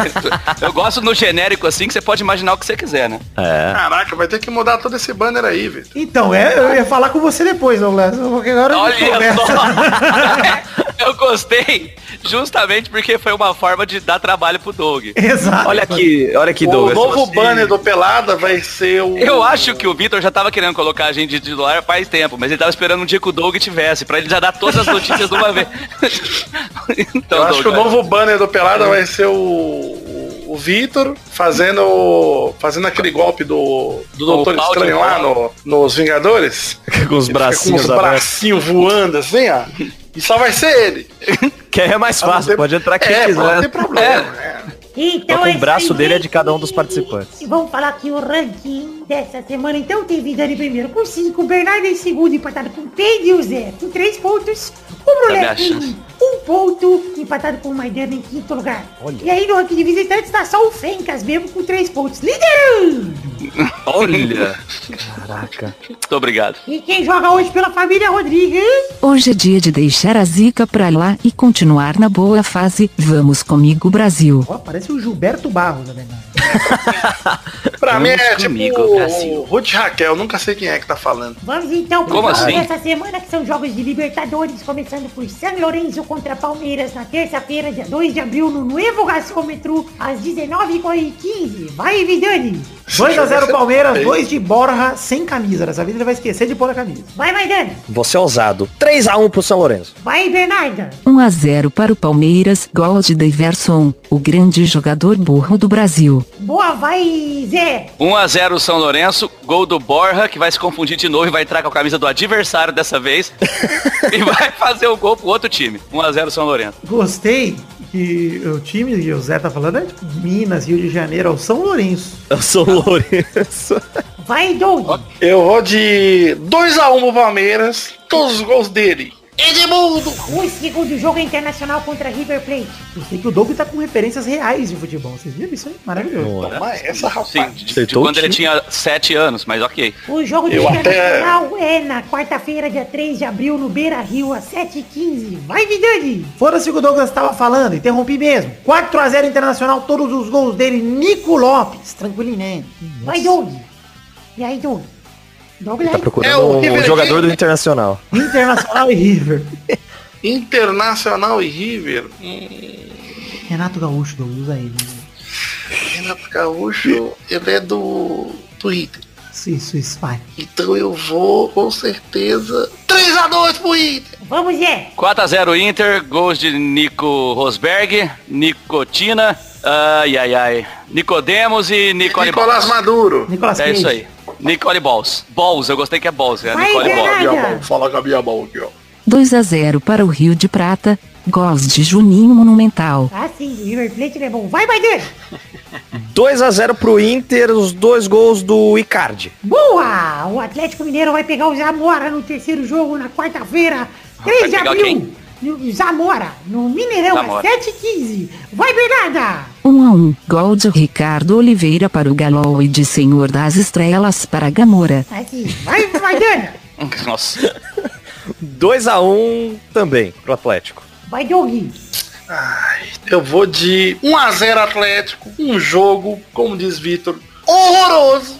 Eu gosto no genérico assim que você pode imaginar o que você quiser, né?
É.
Caraca, vai ter que mudar todo esse banner aí, velho.
Então, é, eu ia falar com você depois, Douglas. Porque agora eu
Olha só! Eu gostei justamente porque foi uma forma de dar trabalho pro Doug.
Exato.
Olha aqui, olha aqui,
O
Douglas.
novo
você-
banner do Pelada vai ser o...
Eu acho que o Vitor já tava querendo colocar a gente de titular faz tempo, mas ele tava esperando um dia que o Doug tivesse, pra ele já dar todas as notícias de uma vez. então,
Eu acho que o
Doug,
novo banner do Pelada vai ser o, o, o Vitor fazendo, fazendo aquele golpe do, do
o
Doutor Estranho lá no, nos Vingadores.
Com os bracinhos
com os bracinhos voando assim, ó. E só vai ser ele.
Que é mais fácil,
tem-
pode entrar quem
é,
quiser.
Não tem problema. é.
Então
Só com
é
o braço dele é de cada um dos participantes.
E vamos falar aqui o ranking dessa semana. Então tem Vidani em primeiro com 5, Bernardo em segundo, empatado com Pedro e o Zé com 3 pontos. O Brulé
Tá achando.
um ponto, empatado com o Maidana em quinto lugar. E aí no ranking de visitantes tá só o Fencas mesmo com 3 pontos. Liderando!
Olha. Caraca.
Muito obrigado.
E quem joga hoje pela família Rodrigues?
Hoje é dia de deixar a zica pra lá e continuar na boa fase. Vamos comigo, Brasil.
Ó, parece o Gilberto Barros, na verdade.
Pra mim é
Vamos
tipo
comigo, Brasil.
o Ruth Raquel, nunca sei quem é que tá falando.
Vamos então pro
Como
jogo
assim?
dessa semana, que são jogos de Libertadores, começando por San Lorenzo contra Palmeiras na terça-feira, dia 2 de abril, no Nuevo Gasômetro, às 19h15. Vai, Vidani!
2x0 Palmeiras,
Feio.
2 de Borja sem camisa. Dessa vez ele vai esquecer de pôr a camisa.
Vai, Maidana!
Você é ousado. 3x1 pro São Lourenço.
Vai, Bernarda!
1 a 0 para o Palmeiras. Gol de Daverson, o grande jogador burro do Brasil.
Boa, vai, Zé!
1x0 São Lourenço, gol do Borja, que vai se confundir de novo e vai entrar com a camisa do adversário dessa vez. e vai fazer o gol pro outro time. 1x0 São Lourenço.
Gostei que o time que o Zé tá falando é tipo Minas, Rio de Janeiro, é o São Lourenço.
Eu sou Lourenço.
Vai, Doug!
Eu vou de 2x1 pro Palmeiras, todos os gols dele. Edmundo!
O segundo jogo é internacional contra River Plate.
Eu sei que o Doug tá com referências reais de futebol. Vocês viram isso aí? Maravilhoso.
Toma essa, rapaz.
Sim, de, de quando ele tinha 7 anos, mas ok.
O jogo do
Eu até-
Internacional é na quarta-feira, dia 3 de abril, no Beira Rio, às 7h15. Vai, Vidani!
Foda-se o que o Douglas tava falando, interrompi mesmo. 4x0 Internacional, todos os gols dele, Nico Lopes. Tranquilinho, né?
Vai, Doug! E aí, Doug? Douglas?
Tá procurando
É o
um
River
jogador
Plate.
do Internacional.
Internacional e River.
Internacional e River. Hum,
Renato Gaúcho, Douglas, usa ele.
Renato Gaúcho, ele é do Twitter.
Isso, isso, isso, vai.
Então eu vou, com certeza, 3x2 pro Inter.
Vamos, Zé!
4x0 Inter, gols de Nico Rosberg, Nicotina, ai ai ai, Nicodemos e Nicole
Nicolás. Maduro.
Nicolas
É
Cage.
isso aí. Nicole Balls. Balls, eu gostei que é Balls, é
Vai,
Nicole Balls.
Minha mão, fala com a minha mão aqui, ó.
2 a 0 para o Rio de Prata. Gols de Juninho Monumental.
Ah, sim, o River Plate é bom. Vai, Maidana!
2x0 pro Inter, os dois gols do Icardi.
Boa! O Atlético Mineiro vai pegar o Zamora no terceiro jogo na quarta-feira, 3 de abril.
quem?
No Zamora, no Mineirão,
Zamora.
às 7h15. Vai, Bernarda!
1 a 1. Gol de Ricardo Oliveira para o Galo e de Senhor das Estrelas para Gamora.
Assim, vai, Maidana!
Nossa.
2x1 também pro Atlético.
Vai, Doug!
Eu vou de 1x0 Atlético. Um jogo, como diz Vitor, horroroso,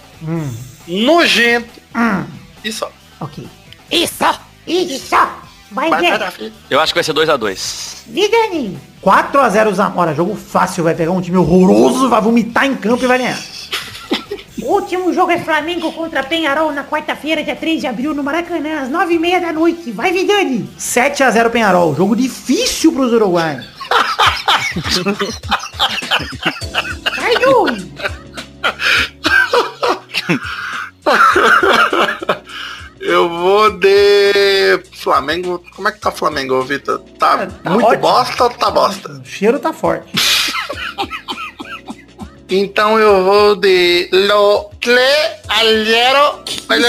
nojento
Hum,
e só.
ok. Isso! Isso! Vai,
Vai.
Eu acho que vai ser 2x2.
Vidani!
4x0 Zamora, jogo fácil, vai pegar um time horroroso, vai vomitar em campo e vai ganhar.
O último jogo é Flamengo contra Penharol na quarta-feira, dia 3 de abril, no Maracanã, às 9h30 da noite. Vai, Vidani!
7x0 Penharol, jogo difícil pros uruguaios.
Vai, Doug!
Eu vou de Flamengo. Como é que tá Flamengo, Vitor? Tá
tá
muito
ótimo.
bosta ou tá bosta?
O cheiro tá forte.
Então eu vou de Lo Cle Alheiro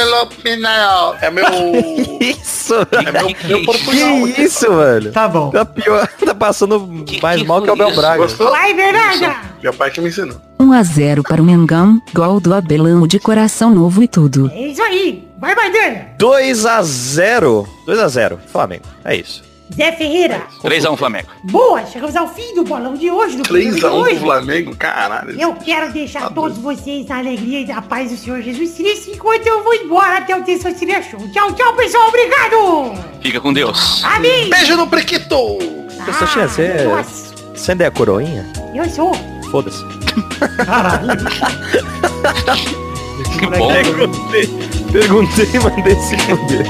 Lo Pinal. É meu.
Isso,
É meu, meu portunhol.
Que isso, velho?
Tá bom.
Tá pior, tá passando mais
que
mal que o Abel? Braga.
Gostou?
Vai, Bernarda!
Meu pai que me ensinou.
1 a 0 para o Mengão. Gol do Abelão de coração novo e tudo.
É isso aí! Vai, Maidana!
2x0. 2x0, Flamengo. É isso.
Zé Ferreira.
3x1 Flamengo.
Boa, chegamos ao fim do bolão de hoje. Do programa de
3x1
hoje.
pro Flamengo, caralho.
Eu quero deixar todos vocês na alegria e na paz do Senhor Jesus Cristo enquanto eu vou embora até o Testosterinha Show. Tchau, tchau, pessoal. Obrigado.
Fica com Deus.
Amém.
Beijo no prequito!
Testosterinha, você-
Nossa,
Você ainda é a coroinha?
eu sou.
Foda-se.
Que bom.
Perguntei, mandei se fuder.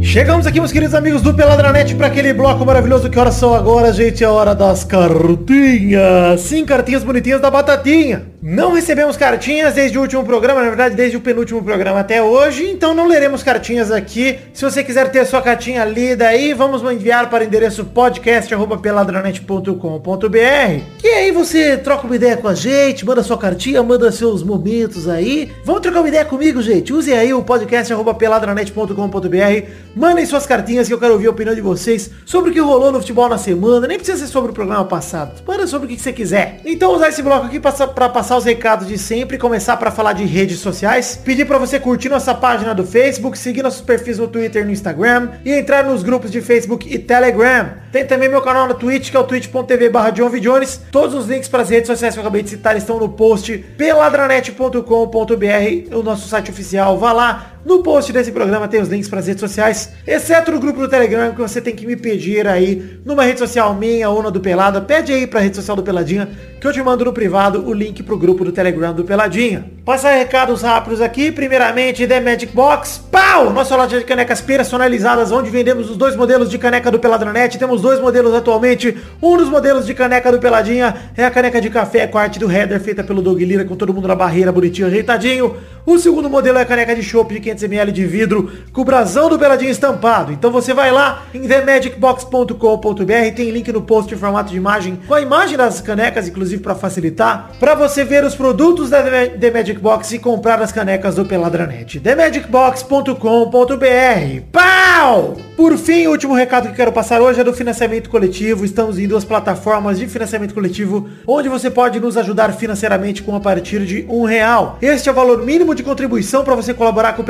Chegamos aqui, meus queridos amigos do Peladranet, para aquele bloco maravilhoso. Que horas são agora, gente? É hora das cartinhas. Sim, cartinhas bonitinhas da Batatinha. Não recebemos cartinhas desde o último programa, na verdade, desde o penúltimo programa até hoje. Então não leremos cartinhas aqui. Se você quiser ter sua cartinha lida aí, vamos enviar para o endereço podcast.peladranet.com.br. E aí você troca uma ideia com a gente, manda sua cartinha, manda seus momentos aí. Vamos trocar uma ideia comigo, gente. Use aí o podcast.peladranet.com.br. Mandem suas cartinhas que eu quero ouvir a opinião de vocês sobre o que rolou no futebol na semana. Nem precisa ser sobre o programa passado. Manda sobre o que você quiser. Então usar esse bloco aqui para passar os recados de sempre, começar para falar de redes sociais, pedir para você curtir nossa página do Facebook, seguir nossos perfis no Twitter e no Instagram e entrar nos grupos de Facebook e Telegram. Tem também meu canal no Twitch, que é o twitch.tv barra Jones. Todos os links para as redes sociais que eu acabei de citar estão no post peladranet.com.br, o nosso site oficial. Vá lá, no post desse programa tem os links para as redes sociais, exceto no grupo do Telegram, que você tem que me pedir aí, numa rede social minha ou na do Pelada. Pede aí pra rede social do Peladinha, que eu te mando no privado o link pro grupo do Telegram do Peladinha. Passar recados rápidos aqui, primeiramente The Magic Box, pau! Nossa loja de canecas personalizadas, onde vendemos os dois modelos de caneca do Peladranet. Temos dois modelos atualmente. Um dos modelos de caneca do Peladinha é a caneca de café com a arte do header, feita pelo Doug Lira, com todo mundo na barreira, bonitinho, ajeitadinho. O segundo modelo é a caneca de chopp de 500ml de vidro, com o brasão do Peladinho estampado. Então você vai lá em themagicbox.com.br, tem link no post em formato de imagem, com a imagem das canecas, inclusive para facilitar, para você ver os produtos da The Magic Box e comprar as canecas do Peladranet. themagicbox.com.br Pau! Por fim, o último recado que quero passar hoje é do financiamento coletivo. Estamos em duas plataformas de financiamento coletivo, onde você pode nos ajudar financeiramente com a partir de um real. Este é o valor mínimo de contribuição para você colaborar com o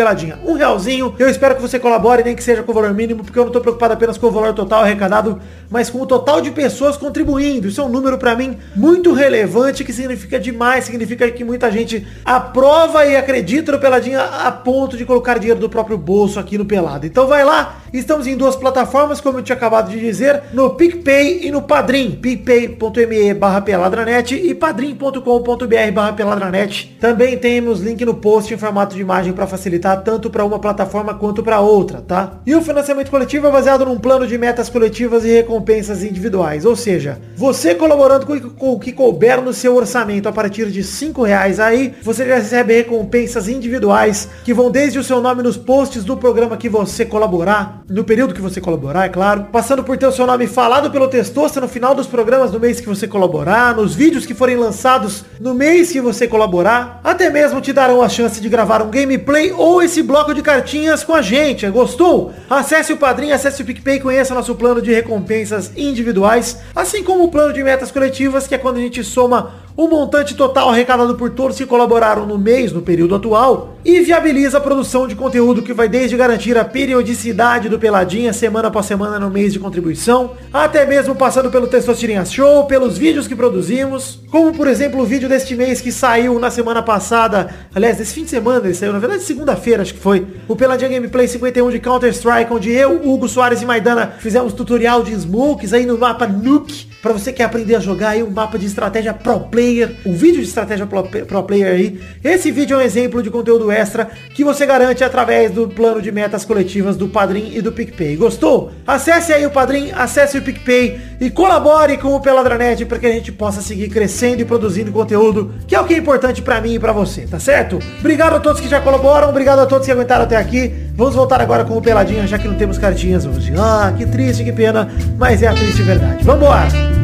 Um realzinho. Eu espero que você colabore, nem que seja com o valor mínimo, porque eu não estou preocupado apenas com o valor total arrecadado, mas com o total de pessoas contribuindo. Isso é um número para mim muito relevante, que significa demais, significa que muita gente aprova e acredita no Peladinha a ponto de colocar dinheiro do próprio bolso aqui no Pelado. Então vai lá, estamos em duas plataformas, como eu tinha acabado de dizer, no PicPay e no Padrim, picpay.me barra peladranet e padrim.com.br barra peladranet. Também temos link no post em formato de imagem para facilitar tanto para uma plataforma quanto para outra, tá? E o financiamento coletivo é baseado num plano de metas coletivas e recompensas individuais, ou seja, você colaborando com, o que couber no seu orçamento a partir de 5 reais aí, você já recebe recompensas individuais que vão desde o seu nome nos posts do programa que você colaborar, no período que você colaborar, é claro, passando por ter o seu nome falado pelo Testosta no final dos programas no mês que você colaborar, nos vídeos que forem lançados no mês que você colaborar, até mesmo te darão a chance de gravar um gameplay ou esse bloco de cartinhas com a gente. Gostou? Acesse o Padrinho, acesse o PicPay conheça nosso plano de recompensas individuais, assim como o plano de metas coletivas, que é quando a gente soma o montante total arrecadado por todos que colaboraram no mês, no período atual, e viabiliza a produção de conteúdo que vai desde garantir a periodicidade do Peladinha semana após semana no mês de contribuição, até mesmo passando pelo Testosterinha Show, pelos vídeos que produzimos, como por exemplo o vídeo deste mês que saiu na semana passada, aliás, esse fim de semana ele saiu, na verdade segunda-feira acho que foi, o Peladinha Gameplay 51 de Counter-Strike, onde eu, Hugo Soares e Maidana fizemos tutorial de smokes aí no mapa Nuke, para você que quer aprender a jogar aí um mapa de estratégia pro player, um vídeo de estratégia pro, player aí. Esse vídeo é um exemplo de conteúdo extra que você garante através do plano de metas coletivas do Padrim e do PicPay. Gostou? Acesse aí o Padrim, acesse o PicPay e colabore com o Peladranet para que a gente possa seguir crescendo e produzindo conteúdo, que é o que é importante para mim e para você, tá certo? Obrigado a todos que já colaboram, obrigado a todos que aguentaram até aqui. Vamos voltar agora com o Peladinha, já que não temos cartinhas hoje. Ah, que triste, que pena, mas é a triste verdade. Vambora!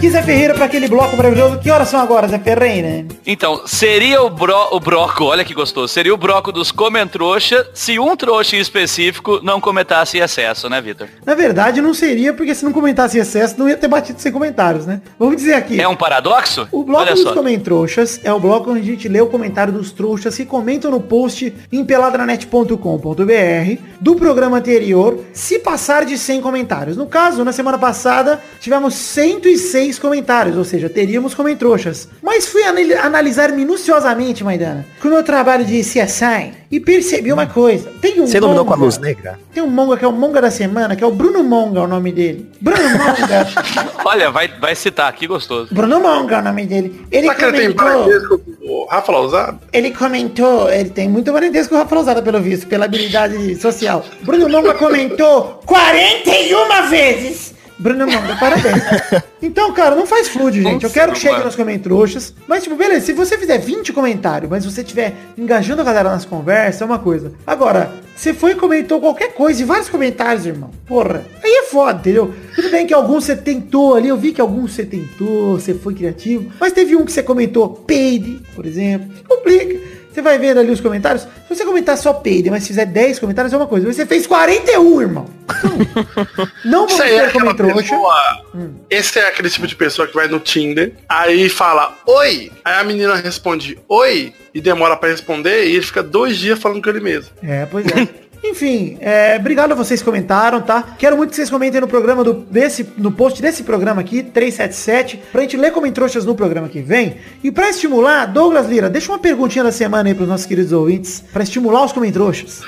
Aqui, Zé Ferreira, para aquele bloco maravilhoso. Que horas são agora, Zé Ferreira?
Então, seria o, bro, o broco, olha que gostoso, seria o broco dos comentrouxa se um trouxa em específico não comentasse excesso, né, Vitor?
Na verdade, não seria, porque se não comentasse excesso, não ia ter batido sem comentários, né? Vamos dizer aqui.
É um paradoxo?
O bloco
olha
dos
só.
Comentrouxas é o bloco onde a gente lê o comentário dos trouxas que comentam no post em peladranet.com.br do programa anterior, se passar de 100 comentários. No caso, na semana passada, tivemos 106 comentários, ou seja, teríamos comentrouxas. Mas fui anal- analisar minuciosamente, Maidana, com o meu trabalho de CSI e percebi uma coisa. Tem um
Você iluminou com a
monga-
luz negra?
Tem um monga que é o monga da semana, que é o Bruno Monga, é o nome dele. Bruno Monga.
Olha, vai, vai citar, que gostoso.
Bruno Monga é o nome dele. Ele
Será que ele tem
comentou...
com o Rafa Lausado?
Ele comentou, ele tem muito parentesco com o Rafa Lousada, pelo visto, pela habilidade social. Bruno Monga comentou 41 vezes. Bruno Monga, parabéns. Então, cara, não faz flood, gente. Eu quero que chegue nos comentários. Mas, tipo, beleza, se você fizer 20 comentários, mas você estiver engajando a galera nas conversas, é uma coisa. Agora, você foi e comentou qualquer coisa e vários comentários, irmão. Porra, aí é foda, entendeu? Tudo bem que alguns você tentou ali, eu vi que alguns você tentou, você foi criativo. Mas teve um que você comentou peide, por exemplo. Complica. Você vai vendo ali os comentários. Se você comentar só peide, mas fizer 10 comentários é uma coisa. Você fez 41, irmão. Não, vamos
aí é
ter
aquela
comentrouxa.
pessoa. Esse é aquele tipo de pessoa que vai no Tinder, aí fala oi, aí a menina responde oi e demora pra responder e ele fica dois dias falando com ele mesmo.
É, pois é. Enfim, é, obrigado a vocês que comentaram, tá? Quero muito que vocês comentem no programa do, desse, no post desse programa aqui, 377, pra gente ler comentroxas no programa que vem. E pra estimular, Douglas Lira, deixa uma perguntinha da semana aí pros nossos queridos ouvintes, pra estimular os comentroxas.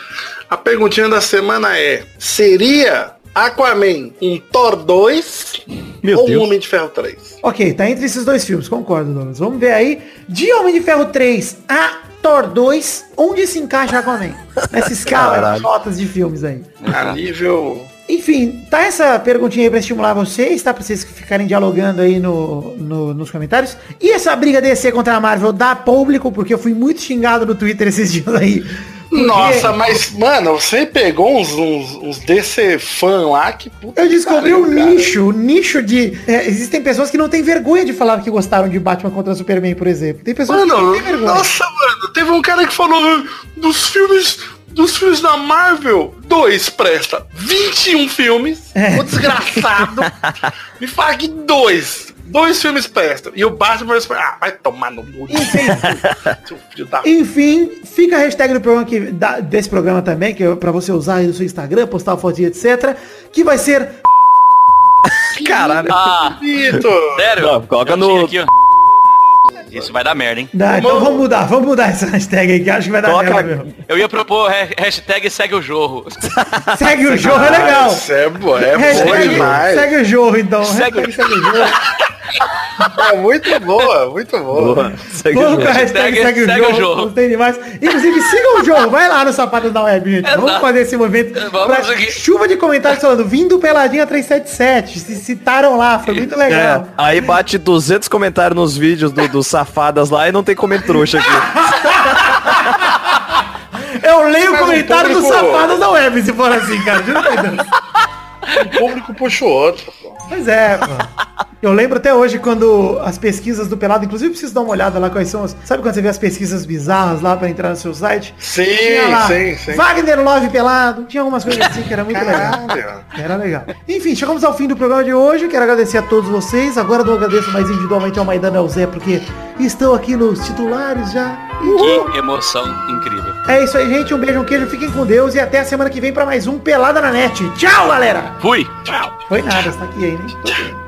A perguntinha da semana é: seria Aquaman um Thor 2
Meu
ou
Deus.
um Homem de Ferro 3?
Ok, tá entre esses dois filmes, concordo, Douglas. Vamos ver aí, de Homem de Ferro 3 a Thor 2, onde se encaixa Aquaman? Nessa escala de notas de filmes aí.
A nível.
Enfim, tá essa perguntinha aí pra estimular vocês, tá? Pra vocês ficarem dialogando aí no, no- nos comentários. E essa briga DC contra a Marvel dá público, porque eu fui muito xingado no Twitter esses dias aí.
Nossa, mas, mano, você pegou uns, uns, uns DC fã lá que puta
Eu descobri um nicho, o nicho de... é, existem pessoas que não têm vergonha de falar que gostaram de Batman contra Superman, por exemplo. Tem pessoas que não
Mano,
têm vergonha.
nossa, mano, teve um cara que falou "Ah, dos filmes. Dos filmes da Marvel, dois presta 21 filmes.
É.
O desgraçado me fala que dois. Dois filmes prestam. E o Batman ah, vai tomar no da
Enfim, fica a hashtag do programa que, da- desse programa também, que é pra você usar aí no seu Instagram, postar fotinha, etc. Que vai ser
Caralho.
Ah,
Vitor.
sério?
Não, coloca no-
aqui, ó. Isso vai dar merda, hein?
Dá, então vamos mudar, vamos mudar essa hashtag aí, que acho que vai dar
Coloca-
merda mesmo.
Eu ia propor ha- hashtag segue o jorro.
Segue o jogo, é legal.
Isso é bom, é bom demais.
segue o jogo, então.
Segue
Hashtag segue o jogo.
É muito boa, muito boa.
Boa. Segue o
Vamos com a
jogo.
hashtag
Segue-
segue o
segue o
jogo.
jogo.
Gostei demais. Inclusive, sigam o jogo. Vai lá no Sapatos da Web, gente. Vamos
Exato.
fazer esse movimento.
Vamos
chuva de comentários falando, vindo Peladinha 377. Se citaram lá, foi muito
É,
legal.
aí bate 200 comentários nos vídeos do, do Safadas lá e não tem comentrouxa aqui.
Eu leio o
Mas o
comentário do
público-
Sapatos da Web, se for assim, cara. Juro por Deus.
O público puxa o outro. pô.
Pois é, pô. Eu lembro até hoje quando as pesquisas do Pelado, inclusive preciso dar uma olhada lá quais são as. Sabe quando você vê as pesquisas bizarras lá pra entrar no seu site?
Sim,
lá,
sim, sim.
Wagner Love pelado. Tinha algumas coisas assim que era muito legal. Era legal. Enfim, chegamos ao fim do programa de hoje. Quero agradecer a todos vocês. Agora eu não agradeço mais individualmente ao Maidana e ao Zé, porque estão aqui nos titulares já. Uhul.
Que emoção incrível.
É isso aí, gente. Um beijo, um queijo. Fiquem com Deus e até a semana que vem pra mais um Pelada na Net. Tchau, galera!
Fui. Tchau.
Foi nada, você tá aqui ainda, hein?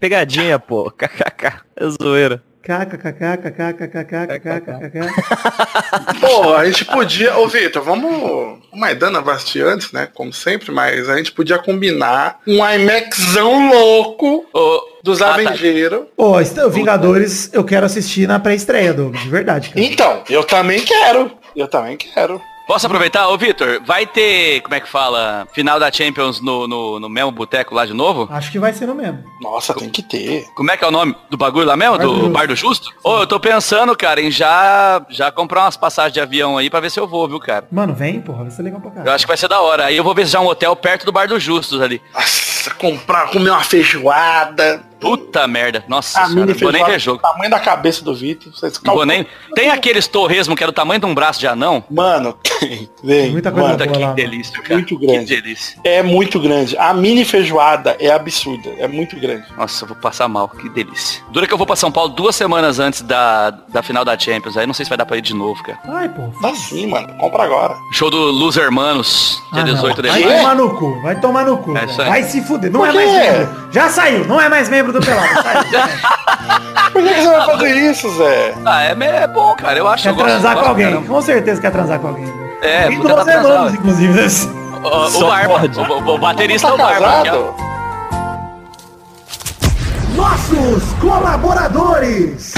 Pegadinha, pô. KKK. É zoeira.
KKKKKKKKKKK.
Pô, a gente podia. Ô, Vitor, vamos. O Maidana vai assistir antes, né? Como sempre, mas a gente podia combinar um IMAXão louco
Ô,
dos
ah, tá.
Avengeiros.
Ô, esse- Vingadores eu quero assistir na pré-estreia, Douglas. De verdade, cara.
Então, eu também quero. Eu também quero.
Posso aproveitar? Ô, Vitor, vai ter, como é que fala, final da Champions no, no, no mesmo boteco lá de novo?
Acho que vai ser no mesmo.
Nossa, tem que ter.
Como é que é o nome do bagulho lá mesmo?
Bar do
do. Bar do Justo? Ô, eu tô pensando, cara, em já, já comprar umas passagens de avião aí pra ver se eu vou, viu, cara?
Mano, vem, porra, vai ser legal pra
Eu
caralho.
acho que vai ser da hora. Aí eu vou ver já um hotel perto do Bar do Justus ali.
Nossa, comprar, comer uma feijoada.
Puta merda. Nossa
A
senhora, não vou nem ver jogo.
Tamanho da cabeça do Vitor. Vocês
vou nem... Tem aqueles torresmo que é do tamanho de um braço de anão?
Mano, tem. Vem.
Muita coisa
mano,
que
lá,
delícia, cara.
Muito grande.
Que delícia.
é muito grande. A mini feijoada é absurda. É muito grande.
Nossa, eu vou passar mal. Que delícia. Dura que eu vou pra São Paulo duas semanas antes da, da final da Champions. Aí não sei se vai dar pra ir de novo, cara.
Ai, pô.
Dá sim, mano. Compra agora.
Show do Los Hermanos, dia
Ah, não.
18 de
Vai tomar no cu, vai tomar no cu.
É
vai se fuder. Não é mais membro. Já saiu, não é mais membro do Pelado.
Por que, que você vai fazer isso, Zé?
Ah, é, é bom, cara. Eu acho
quer
eu gosto-
transar
eu
com
gosto,
alguém.
caramba.
Com certeza quer transar com alguém.
É, vou tentar
duas
transar.
inclusive.
O, o
Só
Barba, o, o- o baterista
Tá
é o Barba. ó.
casado?
Nossos colaboradores.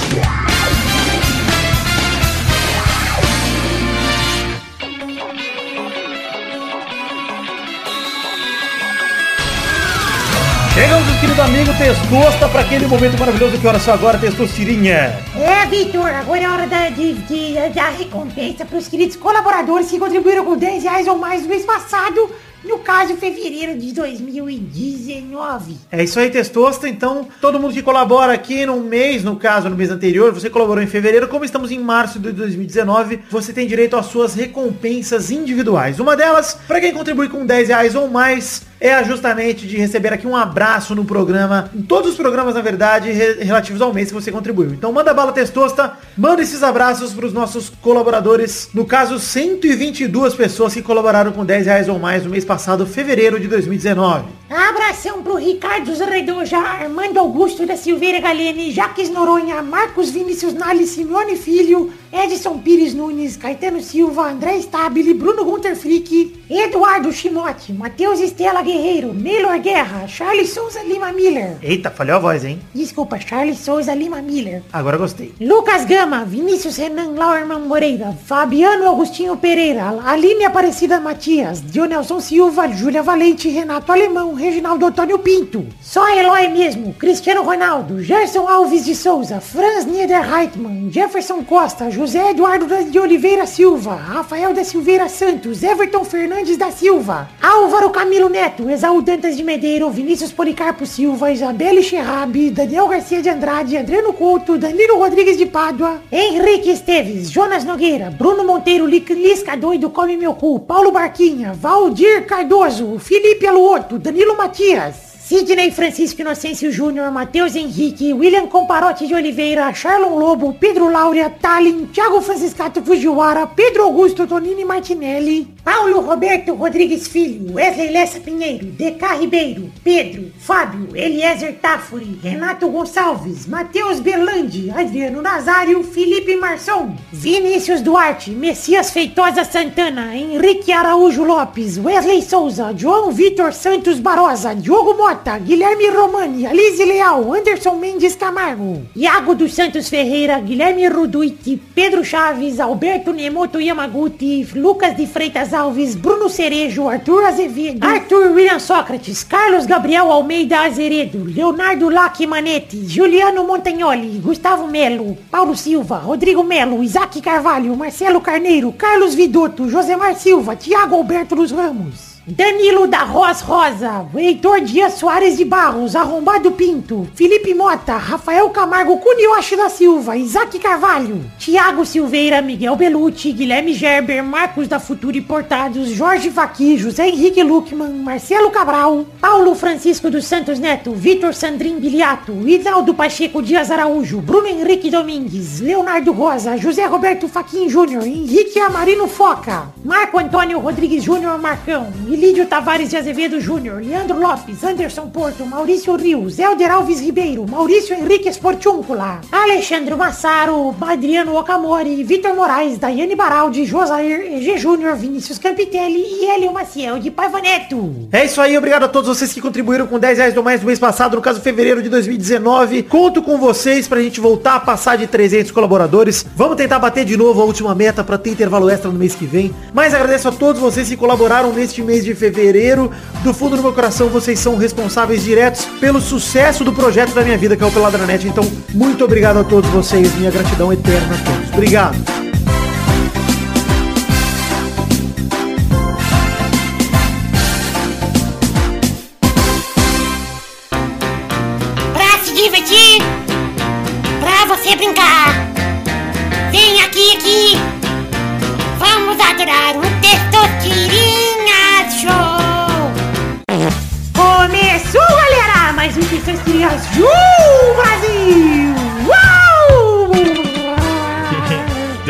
Querido amigo Testosta, pra aquele momento maravilhoso que hora só agora, Testostirinha.
É, Vitor, agora é hora da, de, de, dar recompensa para os queridos colaboradores que contribuíram com 10 reais ou mais no mês passado, no caso, fevereiro de 2019.
É isso aí, Testosta. Então, todo mundo que colabora aqui num mês, no caso, no mês anterior, você colaborou em fevereiro, como estamos em março de 2019, você tem direito às suas recompensas individuais. Uma delas, para quem contribui com 10 reais ou mais, é justamente de receber aqui um abraço no programa, em todos os programas, na verdade, re- relativos ao mês que você contribuiu. Então, manda bala, Testosta, manda esses abraços para os nossos colaboradores. No caso, 122 pessoas que colaboraram com 10 reais ou mais no mês passado, fevereiro de 2019.
Abração pro Ricardo Zarredoja, Armando Augusto da Silveira Galene, Jaques Noronha, Marcos Vinícius Nali, Simeone Filho, Edson Pires Nunes, Caetano Silva, André Stabile, Bruno Gunter Frick, Eduardo Chimote, Matheus Estela Guerreiro, Neylor Guerra, Charles Souza Lima Miller.
Eita, falhou a voz, hein?
Desculpa, Charles Souza Lima Miller.
Agora gostei.
Lucas Gama, Vinícius Renan Lauerman Moreira, Fabiano Agostinho Pereira, Aline Aparecida Matias, Dionelson Silva, Júlia Valente, Renato Alemão, Reginaldo Antônio Pinto. Só Eloy mesmo, Cristiano Ronaldo, Gerson Alves de Souza, Franz Niederreitmann, Jefferson Costa, José Eduardo de Oliveira Silva, Rafael da Silveira Santos, Everton Fernandes da Silva, Álvaro Camilo Neto, Exaú Dantas de Medeiro, Vinícius Policarpo Silva, Isabelle Cherrabi, Daniel Garcia de Andrade, Adriano Couto, Danilo Rodrigues de Pádua, Henrique Esteves, Jonas Nogueira, Bruno Monteiro, Lisca Doido, Come Meu Cu, Paulo Barquinha, Valdir Cardoso, Felipe Aluoto, Danilo Matias, Sidney Francisco Inocêncio Júnior, Matheus Henrique, William Comparote de Oliveira, Charlon Lobo, Pedro Laura, Talin, Thiago Franciscato Fujiwara, Pedro Augusto Tonini Martinelli, Paulo Roberto Rodrigues Filho, Wesley Lessa Pinheiro, DK Ribeiro, Pedro, Fábio, Eliezer Tafuri, Renato Gonçalves, Matheus Berlandi, Adriano Nazário, Felipe Marçom, Vinícius Duarte, Messias Feitosa Santana, Henrique Araújo Lopes, Wesley Souza, João Vitor Santos Barosa, Diogo Mota, Guilherme Romani, Alice Leal, Anderson Mendes Camargo, Iago dos Santos Ferreira, Guilherme Ruduiti, Pedro Chaves, Alberto Nemoto Yamaguchi, Lucas de Freitas Alves, Bruno Cerejo, Arthur Azevedo, Arthur William Sócrates, Carlos Gabriel Almeida Azeredo, Leonardo Lac Manete, Juliano Montagnoli, Gustavo Melo, Paulo Silva, Rodrigo Melo, Isaac Carvalho, Marcelo Carneiro, Carlos Vidotto, Josemar Silva, Tiago Alberto dos Ramos. Danilo da Roz Rosa, Heitor Dias Soares de Barros, Arrombado Pinto, Felipe Mota, Rafael Camargo Cunioche da Silva, Isaac Carvalho, Tiago Silveira, Miguel Belucci, Guilherme Gerber, Marcos da Futura Importados, Jorge Vaqui, José Henrique Luckman, Marcelo Cabral, Paulo Francisco dos Santos Neto, Vitor Sandrin Biliato, Hidaldo Pacheco Dias Araújo, Bruno Henrique Domingues, Leonardo Rosa, José Roberto Faquin Júnior, Henrique Amarino Foca, Marco Antônio Rodrigues Júnior Marcão, Ilídio Tavares de Azevedo Júnior, Leandro Lopes, Anderson Porto, Maurício Rios, Helder Alves Ribeiro, Maurício Henrique Esportúncula, Alexandre Massaro, Adriano Okamori, Vitor Moraes, Daiane Baraldi, Josair EG Júnior, Vinícius Campitelli e Hélio Maciel de Paiva Neto.
É isso aí, obrigado a todos vocês que contribuíram com 10 reais do mais do mês passado, no caso fevereiro de 2019. Conto com vocês pra gente voltar a passar de 300 colaboradores. Vamos tentar bater de novo a última meta pra ter intervalo extra no mês que vem. Mas agradeço a todos vocês que colaboraram neste mês de fevereiro. Do fundo do meu coração, vocês são responsáveis diretos pelo sucesso do projeto da minha vida, que é o Peladranet. Então, muito obrigado a todos vocês. Minha gratidão eterna a todos. Obrigado.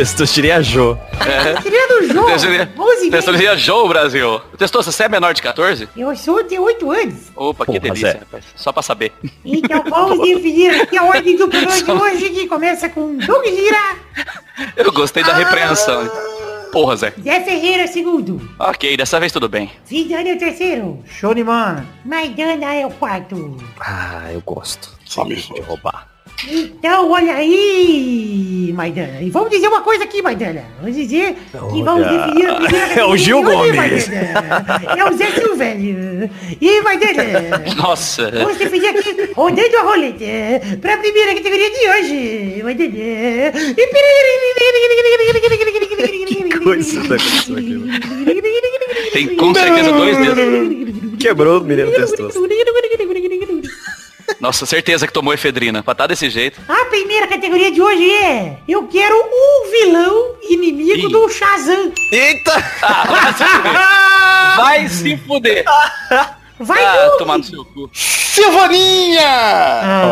Testosteria Jô.
Testosterinha do jogo!
Testosteria-
11
Testosteria Joe Brasil. Testou, você é menor de 14?
Eu sou de 8 anos.
Opa, que
Porra,
delícia,
Zé.
rapaz. Só pra saber.
Então vamos definir aqui a ordem do programa de hoje, que começa com Doug Gira,
Eu gostei da repreensão. Porra, Zé.
Zé Ferreira segundo,
Ok, dessa vez tudo bem.
Vidani é o terceiro,
Show de mano.
Maidana é o quarto.
Ah, eu gosto.
Só me
de roubar.
Então, olha aí, Maidana. E vamos dizer uma coisa aqui, Maidana. Vamos dizer que vamos
Olha.
definir a primeira
É o Gil Gomes.
Maidana. É o Zé Silvério. E, Maidana,
Nossa.
vamos definir aqui, rodando a roleta, para a primeira categoria de hoje. Maidana.
Que coisa acontecendo aqui?
Tem com certeza dois dedos.
Quebrou o menino testoso.
Nossa, certeza que tomou efedrina. Pra tá desse jeito.
A primeira categoria de hoje é Eu quero um vilão inimigo
Ih.
do Shazam.
Eita!
Ah, vai se fuder. Vai se fuder.
Vai,
Ah,
Doug.
tomar no seu cu.
Silvaninha!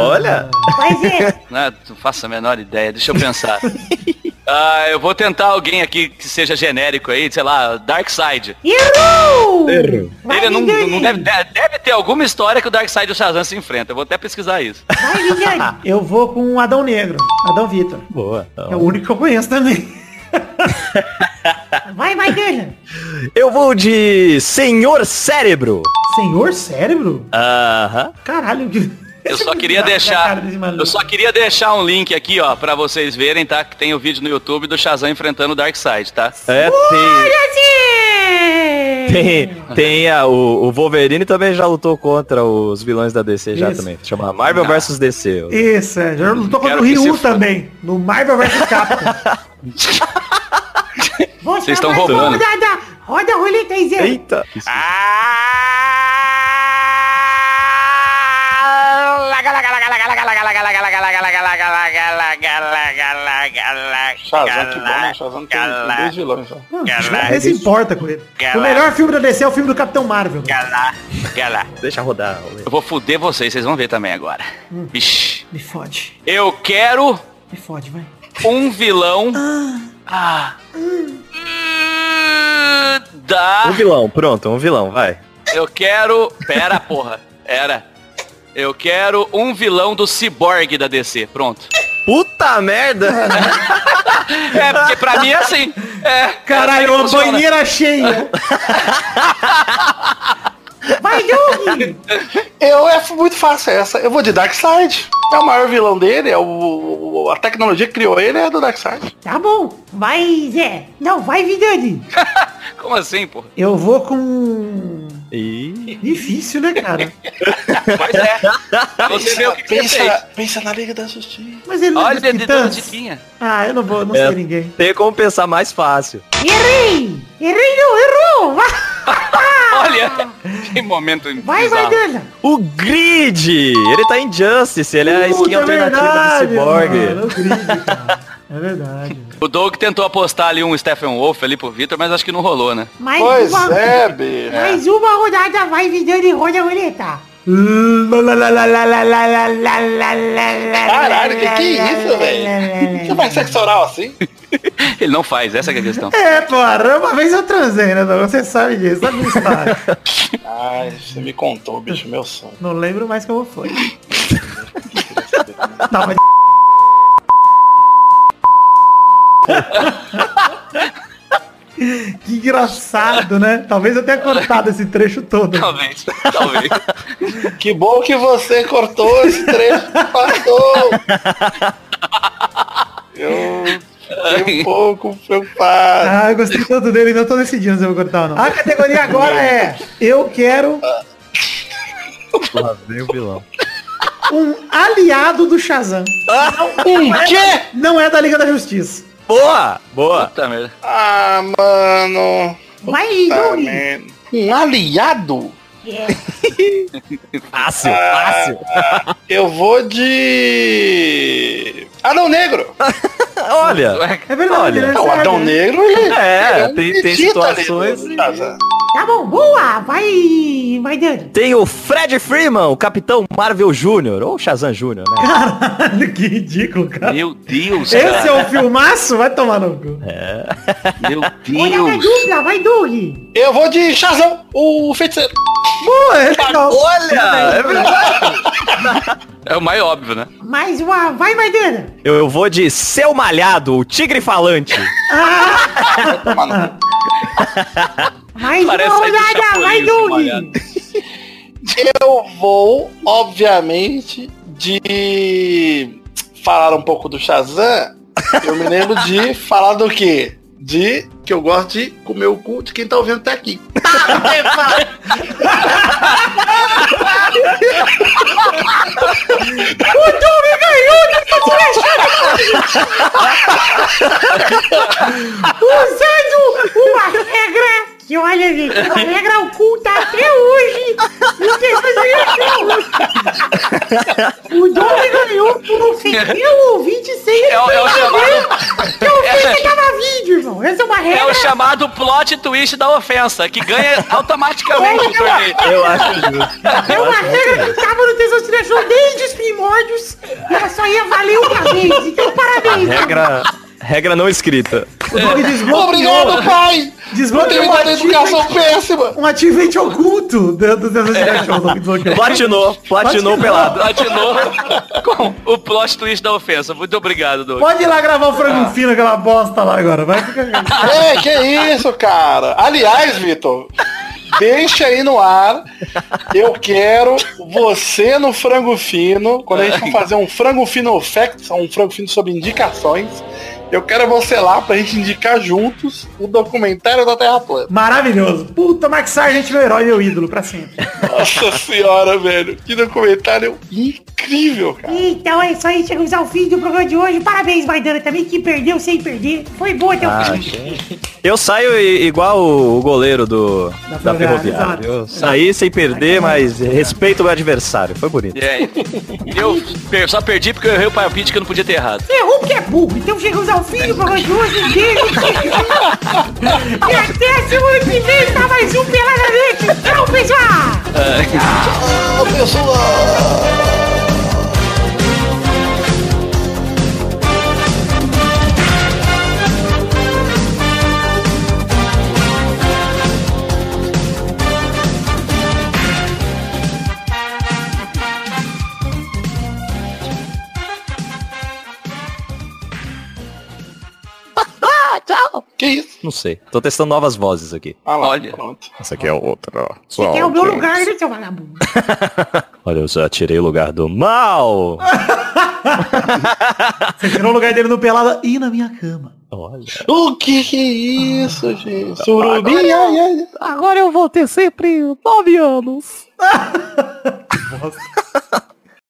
Olha!
Vai, Zé.
Não, não faço a menor ideia. Deixa eu pensar. Ah, eu vou tentar alguém aqui que seja genérico aí, sei lá, Darkseid.
Errou!
Errou.
Vai,
Ele não, não deve, deve ter alguma história que o Darkseid e o Shazam se enfrentam. Eu vou até pesquisar isso.
Vai.
Eu vou com o Adão Negro. Adão Vitor.
Boa.
É o único que eu conheço também.
Vai, Maidana.
Eu vou de Senhor Cérebro.
Senhor Cérebro?
Aham.
Caralho.
Eu só
é
queria
bizarra,
deixar, eu só queria deixar um link aqui, ó, pra vocês verem, tá? Que tem o vídeo no YouTube do Shazam enfrentando o Darkseid, tá?
É, tem, tem, tem a, o, o Wolverine também já lutou contra os vilões da DC já
Isso.
também. Chama Marvel vs DC.
Isso, é. Já lutou contra
Quero
o Ryu também. No Marvel vs Capcom.
Vocês estão roubando.
Rodada. Roda a roleta aí, Zé.
Eita!
Shazam, que bom, né? Shazam tem, tem dois vilões
se importa com ele. O melhor filme da DC é o filme do Capitão Marvel.
Deixa rodar.
Eu vou fuder vocês, vocês vão ver também agora. Vixe.
Me fode.
Eu quero
Me fode, vai.
um vilão. Ah. Hum, Da.
Um vilão, pronto, um vilão, vai.
Eu quero. Pera, porra. Era. Eu quero um vilão do Cyborg da DC. Pronto.
Puta merda!
É, porque pra mim é assim. É.
Caralho,
é
uma
funciona.
banheira cheia.
Vai, Doug.
Eu é muito fácil essa. Eu vou de Darkseid. É o maior vilão dele, é o, o- a tecnologia que criou ele é do Darkseid.
Tá bom. Vai, Zé. Não, vai, Vidani.
Como assim, porra?
Eu vou com...
Ih,
Difícil, né, cara?
Pois é. Você vê o que, que você fez.
pensa, pensa na Liga da Justiça.
Mas ele não
Olha,
é
dedão
Titãs.
de.
Ah, eu não vou, não
É.
sei ninguém.
tem como pensar mais fácil.
Errei. Errei não, errou. Vai,
Olha, que momento
vai,
bizarro.
Maidana.
O Grid! Ele tá em Justice, ele é a skin
é
alternativa
verdade,
do Cyborg.
mano, o Grid, cara. É verdade.
O Doug tentou apostar ali um Stephen Wolf ali pro Victor, mas acho que não rolou, né?
Mais
Pois
uma,
é, bicho.
mais uma rodada. Vai, Vidani. Roda a roleta.
Caralho, que que é isso, velho? Você faz sexo oral assim?
Ele não faz, essa que é a questão.
É, porra, uma vez eu transei, né? Você sabe disso, sabe minha história.
Ai, você me contou, bicho, meu sonho.
Não lembro mais como foi. Tava de... Que engraçado, né? Talvez eu tenha cortado esse trecho todo.
Talvez, talvez.
Que bom que você cortou esse trecho que passou. Eu fiquei um pouco preocupado.
Ah, eu gostei tanto dele, não tô decidindo se eu vou cortar ou não. A categoria agora é Eu quero
Lá vem o vilão.
um aliado do Shazam.
Um quê?
Não é da Liga da Justiça.
Boa! Boa!
Puta merda.
Ah, mano.
Vai,
Tá. Um aliado?
Fácil, fácil.
Eu vou de. Adão Negro!
Olha,
É verdade,
Olha.
né?
É, o Adão Negro, ele
É,
ele
tem- tem situações e-.
Tá bom, boa. Vai, vai, Dani.
tem o Fred Freeman, o Capitão Marvel Jr., ou Shazam Jr., né?
Caralho, que ridículo, cara.
Meu Deus,
Esse
cara.
é o filmaço? Vai tomar no cu.
Meu
Olha a
Deus.
dupla, vai, Doug.
Eu vou de Shazam, o feiticeiro.
Boa, é legal.
Olha, é verdade.
É o mais óbvio, né?
Mais uma, vai, vai, Dani.
Eu, eu vou de Seu Malhado, o Tigre Falante.
Mano,
Mais
Parece
uma rodada, vai, Doug.
eu vou, obviamente, de falar um pouco do Shazam. Eu me lembro de falar do quê? De que eu gosto de comer o cu de quem tá ouvindo até aqui.
Usando uma regra que, olha, gente, uma regra oculta até hoje. Não tem fazer O Doug ganhou por ofender o ouvinte sem
É o- é o
saber que o ouvinte tava vídeo, irmão. Essa é uma regra.
É o chamado plot twist da ofensa, que ganha automaticamente o torneio.
Eu acho justo.
É uma regra que tava no Testosterona Show desde os primórdios e ela só ia valer uma vez. Então, parabéns.
Regra, regra não escrita.
O Doug desbloqueou.
Obrigado, pai!
Desbloqueou um
uma educação péssima!
um achievement oculto do do desbloqueou.
Platinou, platinou pelado.
Platinou com o plot twist da ofensa. Muito obrigado, Doug.
Pode ir lá gravar o frango fino, aquela bosta lá agora. Vai ficar...
É, que isso, cara? Aliás, Vitor, deixa aí no ar. Eu quero você no frango fino. Quando a gente for fazer um frango fino facts, um frango fino sobre indicações, eu quero você lá pra gente indicar juntos o documentário da Terra Plana.
Maravilhoso. Puta, Max Sargent, meu herói, meu ídolo, pra sempre.
Nossa senhora, velho. Que documentário incrível, cara.
Então é isso aí, chegamos ao fim do programa de hoje. Parabéns, Maidana, também que perdeu sem perder. Foi boa até o
Ah,
fim.
Eu saio igual o goleiro do, da,
Ferroviária,
Ferroviária. Eu saí sem perder, mas respeito o meu adversário. Foi bonito.
É, eu só perdi porque eu errei o palpite que eu não podia ter errado.
Errou porque é burro. Então chegamos ao fim do programa de hoje. Um beijo. e até semana que vem pra mais um Peladamente. Tchau, pessoal.
Que isso?
Não sei. Tô testando novas vozes aqui.
Ah lá,
Olha.
pronto.
Essa aqui é outra.
Você quer o meu lugar, né, seu vagabundo?
Olha, eu já tirei o lugar do mal.
Você tirou o lugar dele no Pelada e na minha cama.
Olha.
O que que é isso, gente? Surubim, ai, ai.
Agora eu vou ter sempre nove anos.